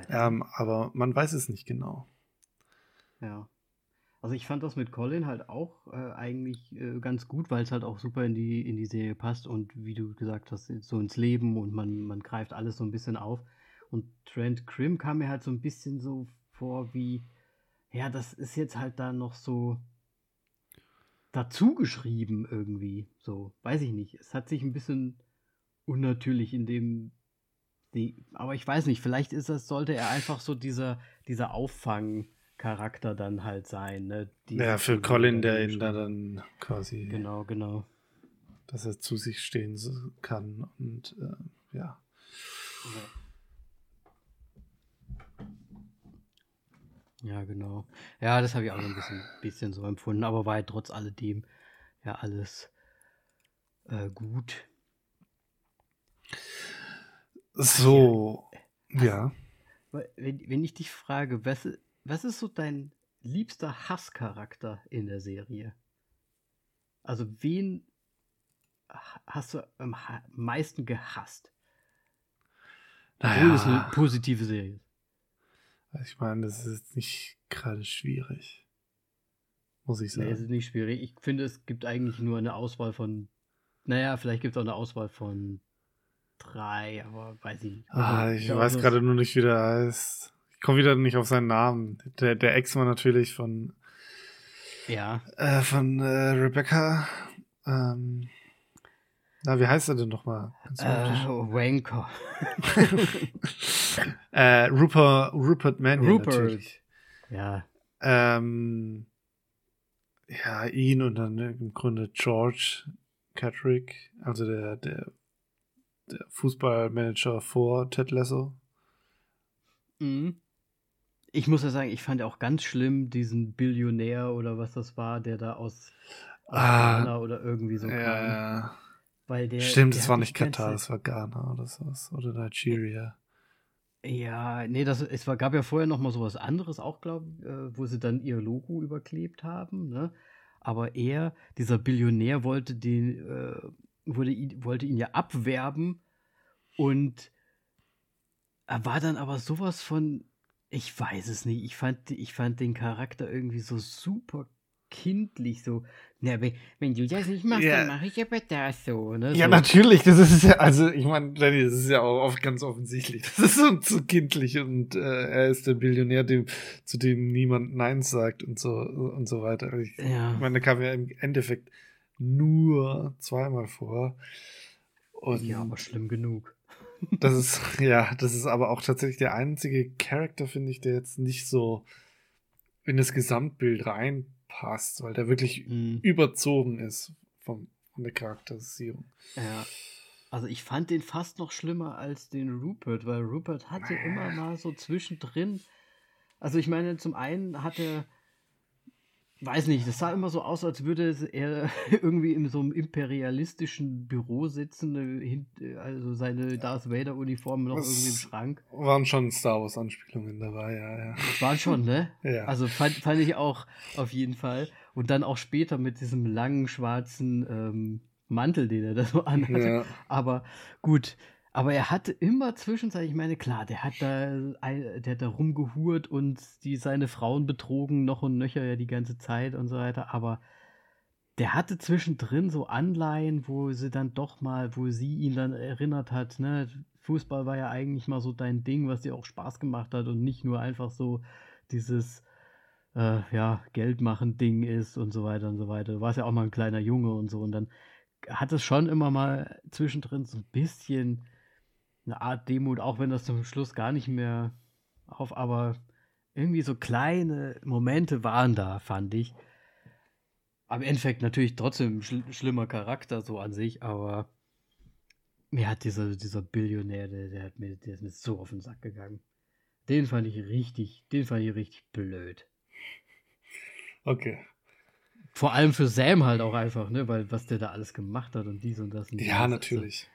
Ähm, aber man weiß es nicht genau. Ja. Also ich fand das mit Colin halt auch äh, eigentlich äh, ganz gut, weil es halt auch super in die, in die Serie passt und wie du gesagt hast, so ins Leben und man, man greift alles so ein bisschen auf. Und Trent Krim kam mir halt so ein bisschen so vor wie, ja, das ist jetzt halt da noch so dazu geschrieben irgendwie. So, weiß ich nicht. Es hat sich ein bisschen unnatürlich in dem. Die, aber ich weiß nicht, vielleicht ist das, sollte er einfach so dieser, dieser Auffang Charakter dann halt sein. Ne? ja, für Colin, der ihn da dann quasi. Genau, genau. Dass er zu sich stehen kann und äh, ja. ja. Genau. Ja, das habe ich auch ein bisschen, bisschen so empfunden, aber war ja trotz alledem ja alles äh, gut. So, ja. ja. Wenn, wenn ich dich frage, was, was ist so dein liebster Hasscharakter in der Serie? Also wen hast du am meisten gehasst? Obwohl naja. es eine positive Serie ist. Ich meine, das ist jetzt nicht gerade schwierig. Muss ich sagen. Nee, es ist nicht schwierig. Ich finde, es gibt eigentlich nur eine Auswahl von. Naja, vielleicht gibt es auch eine Auswahl von drei, aber weiß ich nicht. Ah, ich weiß gerade nur nicht, wie der heißt komme wieder nicht auf seinen Namen. Der, der Ex war natürlich von. Ja. Äh, von äh, Rebecca. Ähm, na, wie heißt er denn nochmal? Äh, Wanker. äh, Rupert, Rupert Mannion Rupert. natürlich. Ja. Ähm, ja, ihn und dann im Grunde George Catrick, also der, der, der Fußballmanager vor Ted Lasso. Mhm. Ich muss ja sagen, ich fand auch ganz schlimm diesen Billionär oder was das war, der da aus ah, Ghana oder irgendwie so kam. Ja. Weil der, Stimmt, das war nicht Katar, das war Ghana oder sowas. Oder Nigeria. Ja, nee, das, es war, gab ja vorher noch mal sowas anderes auch, glaube ich, äh, wo sie dann ihr Logo überklebt haben, ne? Aber er, dieser Billionär, wollte den, äh, wurde, wollte ihn ja abwerben und er war dann aber sowas von ich weiß es nicht. Ich fand, ich fand den Charakter irgendwie so super kindlich, so, na, wenn, du das nicht machst, ja. dann mache ich aber das so, ne? Ja, natürlich, das ist ja, also ich meine, Danny, das ist ja auch oft ganz offensichtlich. Das ist so zu kindlich und äh, er ist der Billionär, dem, zu dem niemand Nein sagt und so und so weiter. Ich, ja. ich meine, da kam ja im Endeffekt nur zweimal vor. Und ja, aber schlimm genug. Das ist, ja, das ist aber auch tatsächlich der einzige Charakter, finde ich, der jetzt nicht so in das Gesamtbild reinpasst, weil der wirklich mhm. überzogen ist vom, von der Charakterisierung. Ja. Also ich fand den fast noch schlimmer als den Rupert, weil Rupert hatte äh. immer mal so zwischendrin. Also ich meine, zum einen hatte weiß nicht, das sah immer so aus, als würde er irgendwie in so einem imperialistischen Büro sitzen, also seine Darth Vader-Uniform noch das irgendwie im Schrank. Waren schon Star Wars-Anspielungen dabei, ja, ja. Waren schon, ne? ja. Also fand, fand ich auch auf jeden Fall. Und dann auch später mit diesem langen schwarzen ähm, Mantel, den er da so anhat. Ja. Aber gut, aber er hatte immer zwischenzeitlich, ich meine, klar, der hat da, der hat da rumgehurt und die seine Frauen betrogen, noch und nöcher ja die ganze Zeit und so weiter. Aber der hatte zwischendrin so Anleihen, wo sie dann doch mal, wo sie ihn dann erinnert hat, ne, Fußball war ja eigentlich mal so dein Ding, was dir auch Spaß gemacht hat und nicht nur einfach so dieses, äh, ja, Geld machen Ding ist und so weiter und so weiter. Du warst ja auch mal ein kleiner Junge und so und dann hat es schon immer mal zwischendrin so ein bisschen eine Art Demut, auch wenn das zum Schluss gar nicht mehr auf, aber irgendwie so kleine Momente waren da, fand ich. Am Endeffekt natürlich trotzdem schl schlimmer Charakter so an sich, aber mir hat dieser, dieser Billionär, der, der, hat mir, der ist mir so auf den Sack gegangen. Den fand ich richtig, den fand ich richtig blöd. Okay. Vor allem für Sam halt auch einfach, ne, weil was der da alles gemacht hat und dies und das. Und ja, natürlich.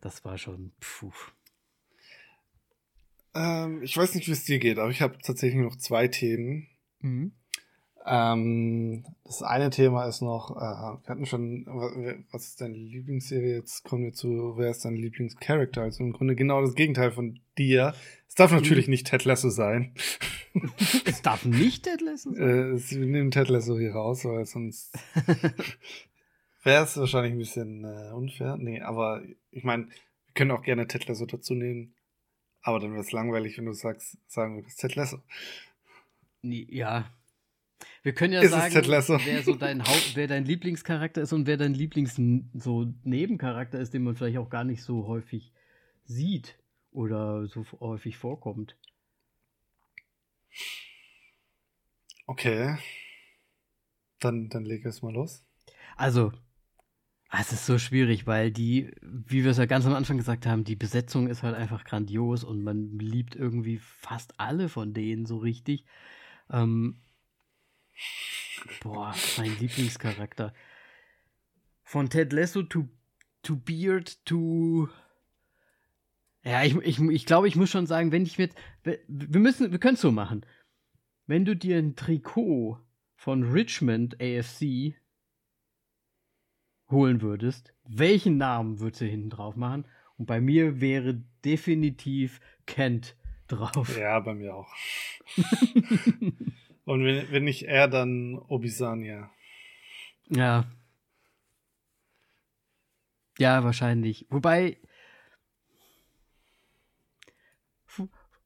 Das war schon, puh. Ähm, ich weiß nicht, wie es dir geht, aber ich habe tatsächlich noch zwei Themen. Mhm. Ähm, das eine Thema ist noch, äh, wir hatten schon, was ist deine Lieblingsserie? Jetzt kommen wir zu, wer ist dein Lieblingscharakter? Also im Grunde genau das Gegenteil von dir. Es darf natürlich mhm. nicht Ted Lasso sein. es darf nicht Ted Lasso sein. Äh, sie nehmen Ted Lasso hier raus, weil sonst wäre es wahrscheinlich ein bisschen äh, unfair. Nee, aber ich meine, wir können auch gerne Ted Lasso dazu nehmen. Aber dann wäre es langweilig, wenn du sagst, sagen würdest Ted Lasso. Nee, ja. Wir können ja Ist sagen, wer so dein Haupt, wer dein Lieblingscharakter ist und wer dein Lieblings so Nebencharakter ist, den man vielleicht auch gar nicht so häufig sieht oder so häufig vorkommt. Okay. Dann, dann leg es mal los. Also, es ist so schwierig, weil die, wie wir es ja ganz am Anfang gesagt haben, die Besetzung ist halt einfach grandios und man liebt irgendwie fast alle von denen so richtig. Ähm, boah, mein Lieblingscharakter. Von Ted Lasso to, to Beard to. Ja, ich, ich, ich glaube, ich muss schon sagen, wenn ich mit. Wir müssen, wir können es so machen. Wenn du dir ein Trikot von Richmond AFC holen würdest, welchen Namen würdest du hinten drauf machen? Und bei mir wäre definitiv Kent drauf. Ja, bei mir auch. Und wenn, wenn nicht er, dann Obisania. Ja. Ja, wahrscheinlich. Wobei.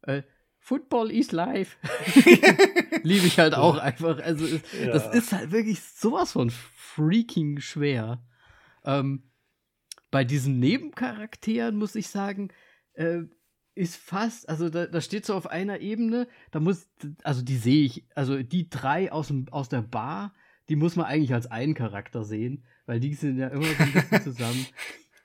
Äh, Football is life. Liebe ich halt auch einfach. Also, Ja. das ist halt wirklich sowas von freaking schwer. Ähm, bei diesen Nebencharakteren muss ich sagen, äh, ist fast, also da, da steht so auf einer Ebene, da muss, also die sehe ich, also die drei aus, dem, aus der Bar, die muss man eigentlich als einen Charakter sehen, weil die sind ja immer so ein bisschen zusammen.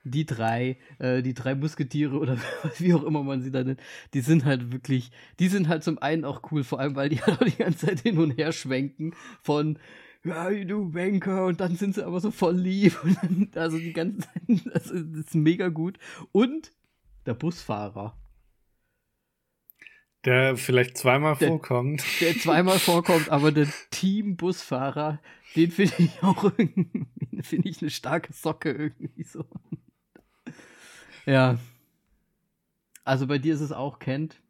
Die drei, äh, die drei Musketiere oder wie auch immer man sie da nennt, die sind halt wirklich, die sind halt zum einen auch cool, vor allem weil die halt auch die ganze Zeit hin und her schwenken von ja, du Banker, und dann sind sie aber so voll lieb. Und dann, also die ganze Zeit, das ist, das ist mega gut. Und der Busfahrer, Der vielleicht zweimal Der- vorkommt. der zweimal vorkommt, aber der Team-Busfahrer, den finde ich auch irgendwie, finde ich eine starke Socke irgendwie so. Ja. Also bei dir ist es auch Kent,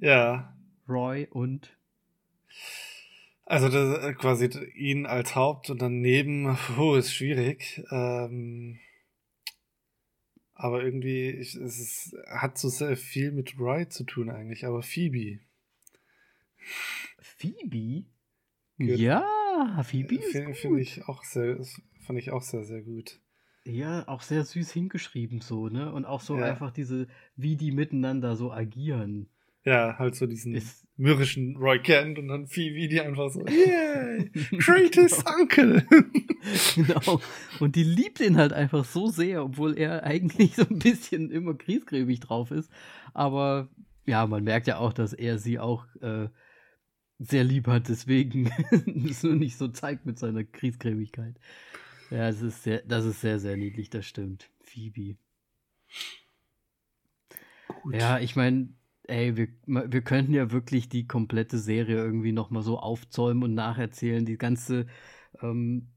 Ja. Roy und Also das, äh, quasi ihn als Haupt und daneben, oh, ist schwierig. Ähm, aber irgendwie, ich, es ist, hat so sehr viel mit Roy zu tun eigentlich, aber Phoebe. Phoebe. Gut. Ja, Phoebe ist Finde gut. find ich auch sehr, fand ich auch sehr, sehr gut. Ja, auch sehr süß hingeschrieben so, ne? Und auch so Ja. einfach diese, wie die miteinander so agieren. Ja, halt so diesen Ist, mürrischen Roy Kent und dann Phoebe, die einfach so, yay, greatest uncle. genau. Und die liebt ihn halt einfach so sehr, obwohl er eigentlich so ein bisschen immer kriesgrämig drauf ist. Aber ja, man merkt ja auch, dass er sie auch äh, sehr lieb hat, deswegen es nur nicht so zeigt mit seiner Kriesgrämigkeit. Ja, es ist sehr, das ist sehr, sehr niedlich, das stimmt. Phoebe. Gut. Ja, ich meine, ey, wir, wir könnten ja wirklich die komplette Serie irgendwie nochmal so aufzäumen und nacherzählen. Die ganze, ähm,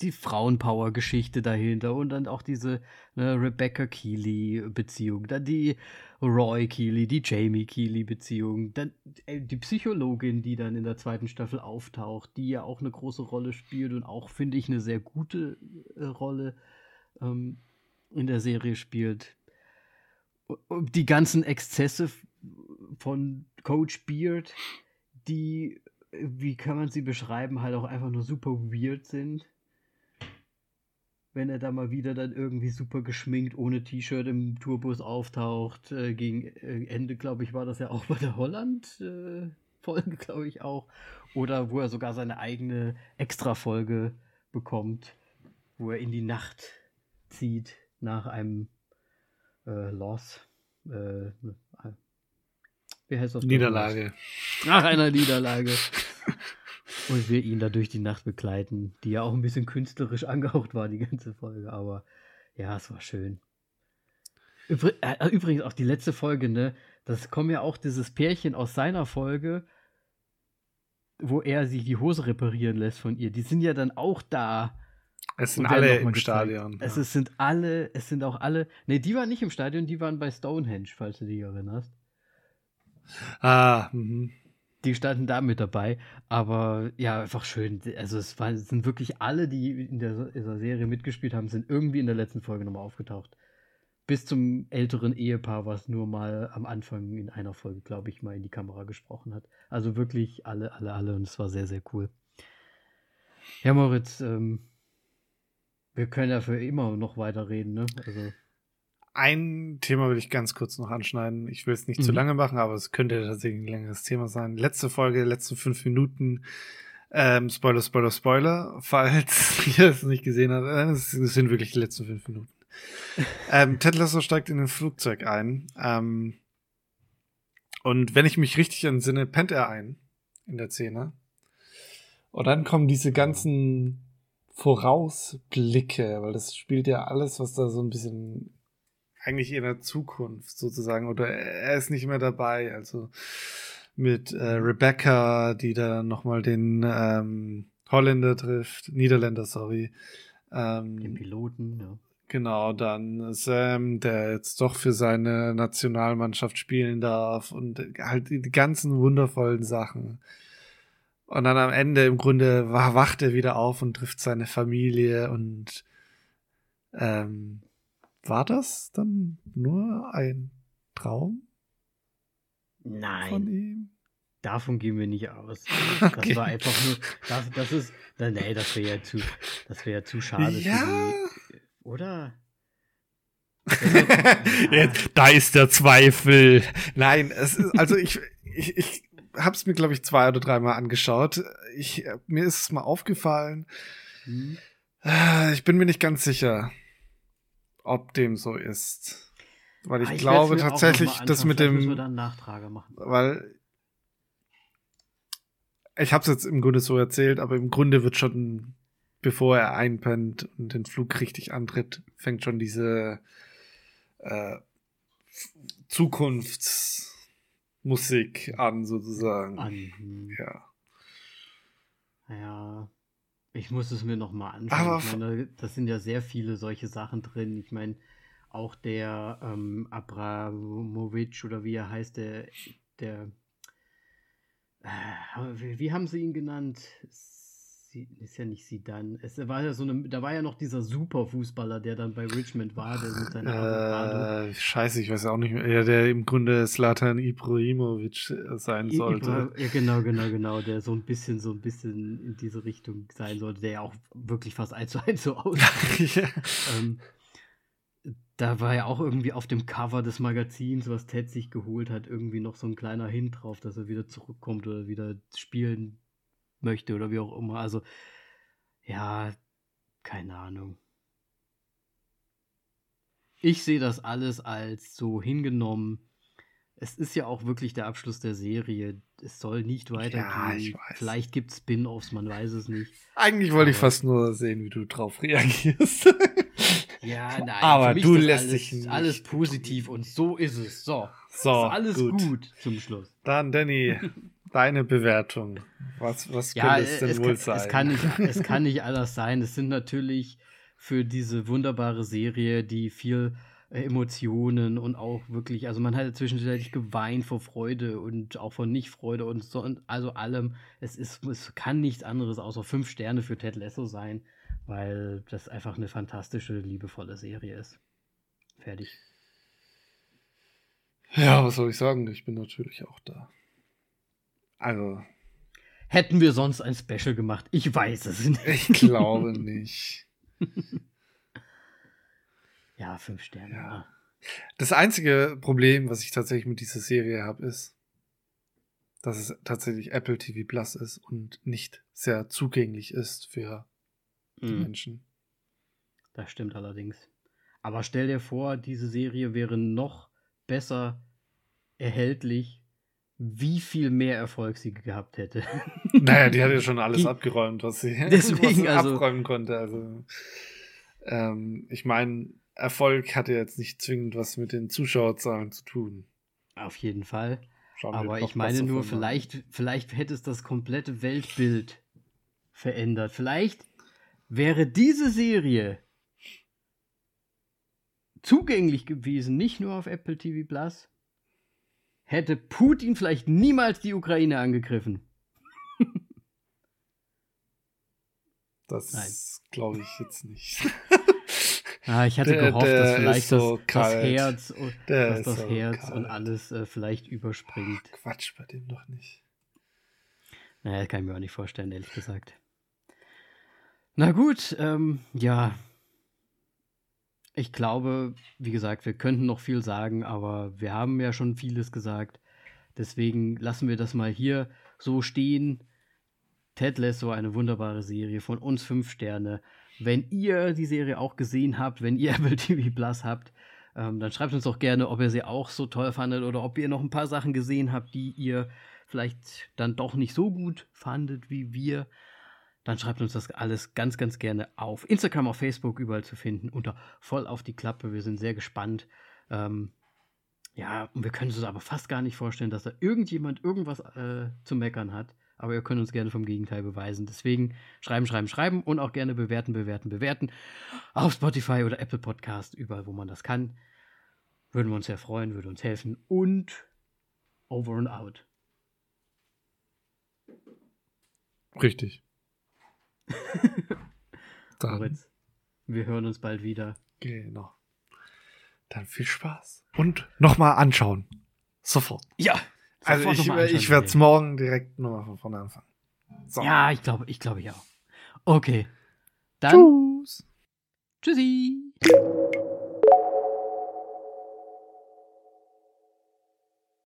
die Frauenpower-Geschichte dahinter und dann auch diese ne, Rebecca Keeley-Beziehung, dann die Roy Keeley, die Jamie Keeley-Beziehung, dann ey, die Psychologin, die dann in der zweiten Staffel auftaucht, die ja auch eine große Rolle spielt und auch, finde ich, eine sehr gute äh, Rolle ähm, in der Serie spielt. Die ganzen Exzesse von Coach Beard, die, äh, wie kann man sie beschreiben, halt auch einfach nur super weird sind. Wenn er da mal wieder dann irgendwie super geschminkt ohne T-Shirt im Tourbus auftaucht. Äh, gegen äh, Ende, glaube ich, war das ja auch bei der Holland-Folge, glaube ich auch. Oder wo er sogar seine eigene Extra-Folge bekommt, wo er in die Nacht zieht nach einem äh, Loss. Äh, wie heißt das? Niederlage. Nach einer Niederlage. Und wir ihn da durch die Nacht begleiten, die ja auch ein bisschen künstlerisch angehaucht war, die ganze Folge. Aber ja, es war schön. Übr äh, übrigens auch die letzte Folge, ne? Das kommt ja auch dieses Pärchen aus seiner Folge, wo er sich die Hose reparieren lässt von ihr. Die sind ja dann auch da. Es sind alle im gezeigt. Stadion. Es ja. sind alle, es sind auch alle. Ne, die waren nicht im Stadion, die waren bei Stonehenge, falls du dich erinnerst. ah, mhm. die standen da mit dabei. Aber ja, einfach schön. Also es, war, es sind wirklich alle, die in der, in der Serie mitgespielt haben, sind irgendwie in der letzten Folge nochmal aufgetaucht. Bis zum älteren Ehepaar, was nur mal am Anfang in einer Folge, glaube ich, mal in die Kamera gesprochen hat. Also wirklich alle, alle, alle. Und es war sehr, sehr cool. Ja, Moritz, ähm, wir können ja für immer noch weiter reden, ne? Also. Ein Thema will ich ganz kurz noch anschneiden. Ich will es nicht mhm. zu lange machen, aber es könnte tatsächlich ein längeres Thema sein. Letzte Folge, letzte fünf Minuten. Ähm, Spoiler, Spoiler, Spoiler. Falls ihr es nicht gesehen habt, äh, es sind wirklich die letzten fünf Minuten. ähm, Ted Lasso steigt in ein Flugzeug ein. Ähm, und wenn ich mich richtig entsinne, pennt er ein in der Szene. Und dann kommen diese ganzen Vorausblicke, weil das spielt ja alles, was da so ein bisschen eigentlich in der Zukunft sozusagen, oder er ist nicht mehr dabei, also mit äh, Rebecca, die da nochmal den ähm, Holländer trifft, Niederländer, sorry. Ähm, den Piloten, ja. Genau, dann Sam, der jetzt doch für seine Nationalmannschaft spielen darf und halt die ganzen wundervollen Sachen. Und dann am Ende im Grunde wacht er wieder auf und trifft seine Familie und ähm, war das dann nur ein Traum? Nein. Von ihm? Davon gehen wir nicht aus. Das okay. war einfach nur, das, das ist, nee, das wäre ja zu, das wäre ja zu schade. Ja. Die, oder? ja. da ist der Zweifel. Nein, es ist, also ich, ich, ich habe es mir, glaube ich, zwei oder dreimal angeschaut. Ich, mir ist es mal aufgefallen. Hm. Ich bin mir nicht ganz sicher ob dem so ist. Weil ich, ah, ich glaube tatsächlich, dass mit dem. Weil ich habe es jetzt im Grunde so erzählt, aber im Grunde wird schon, bevor er einpennt und den Flug richtig antritt, fängt schon diese äh, Zukunftsmusik an, sozusagen. An. Hm. Ja. Ja. Ich muss es mir noch mal anschauen. Aber ich meine, das sind ja sehr viele solche Sachen drin. Ich meine, auch der ähm, Abramovic oder wie er heißt, der, der äh, wie, wie, haben sie ihn genannt? Ist ja nicht sie dann. Es war ja so eine, da war ja noch dieser Superfußballer, der dann bei Richmond war, der mit seiner äh, Scheiße, ich weiß auch nicht mehr. Ja, der im Grunde Slatan Ibrahimovic sein sollte. Ibra ja, genau, genau, genau, der so ein bisschen, so ein bisschen in diese Richtung sein sollte, der ja auch wirklich fast eins zu eins so aussieht. ja. ähm, da war ja auch irgendwie auf dem Cover des Magazins, was Ted sich geholt hat, irgendwie noch so ein kleiner Hint drauf, dass er wieder zurückkommt oder wieder spielen möchte oder wie auch immer. Also, ja, keine Ahnung. Ich sehe das alles als so hingenommen. Es ist ja auch wirklich der Abschluss der Serie. Es soll nicht weitergehen. Ja. Vielleicht gibt es Spin-offs, man weiß es nicht. Eigentlich wollte ich fast nur sehen, wie du drauf reagierst. ja, nein. Aber du lässt alles, dich nicht alles positiv und so ist es. So. So. Ist alles gut. gut zum Schluss. Dann, Danny, deine Bewertung. Was, was ja, könnte es denn es wohl kann, sein? Es kann, nicht, es kann nicht anders sein. Es sind natürlich für diese wunderbare Serie, die viel äh, Emotionen und auch wirklich, also man hat zwischenzeitlich geweint vor Freude und auch vor Nichtfreude und so, und also allem. Es ist, es kann nichts anderes außer fünf Sterne für Ted Lasso sein, weil das einfach eine fantastische, liebevolle Serie ist. Fertig. Ja, was soll ich sagen? Ich bin natürlich auch da. Also. Hätten wir sonst ein Special gemacht? Ich weiß es nicht. Ich glaube nicht. ja, fünf Sterne. Ja. Das einzige Problem, was ich tatsächlich mit dieser Serie habe, ist, dass es tatsächlich Apple TV Plus ist und nicht sehr zugänglich ist für die mm. Menschen. Das stimmt allerdings. Aber stell dir vor, diese Serie wäre noch besser erhältlich wie viel mehr Erfolg sie gehabt hätte. Naja, die hat ja schon alles die, abgeräumt, was sie, deswegen, was sie also, abräumen konnte. Also, ähm, ich meine, Erfolg hatte jetzt nicht zwingend was mit den Zuschauerzahlen zu tun. Auf jeden Fall. Aber ich meine nur, vielleicht, vielleicht hätte es das komplette Weltbild verändert. Vielleicht wäre diese Serie zugänglich gewesen, nicht nur auf Apple TV Plus, hätte Putin vielleicht niemals die Ukraine angegriffen. das glaube ich jetzt nicht. ah, ich hatte der, gehofft, der dass vielleicht so das, das, Herz, dass das so Herz und alles äh, vielleicht überspringt. Ach, Quatsch bei dem doch nicht. Naja, kann ich mir auch nicht vorstellen, ehrlich gesagt. Na gut, ähm, ja. Ich glaube, wie gesagt, wir könnten noch viel sagen, aber wir haben ja schon vieles gesagt. Deswegen lassen wir das mal hier so stehen. Ted Lasso, eine wunderbare Serie, von uns fünf Sterne. Wenn ihr die Serie auch gesehen habt, wenn ihr Apple TV Plus habt, ähm, dann schreibt uns doch gerne, ob ihr sie auch so toll fandet oder ob ihr noch ein paar Sachen gesehen habt, die ihr vielleicht dann doch nicht so gut fandet wie wir. Dann schreibt uns das alles ganz, ganz gerne auf Instagram, auf Facebook, überall zu finden, unter voll auf die Klappe. Wir sind sehr gespannt. Ähm, ja, und wir können uns aber fast gar nicht vorstellen, dass da irgendjemand irgendwas äh, zu meckern hat. Aber ihr könnt uns gerne vom Gegenteil beweisen. Deswegen schreiben, schreiben, schreiben und auch gerne bewerten, bewerten, bewerten. Auf Spotify oder Apple Podcast, überall, wo man das kann. Würden wir uns sehr freuen, würde uns helfen. Und over and out. Richtig. Dann. Moritz, wir hören uns bald wieder. Genau. Dann viel Spaß. Und nochmal anschauen. Sofort. Ja. Also ich, ich werde es morgen direkt nochmal von vorne anfangen. So. Ja, ich glaube, ich glaube ja. Okay. Dann. Tschüss. Tschüssi.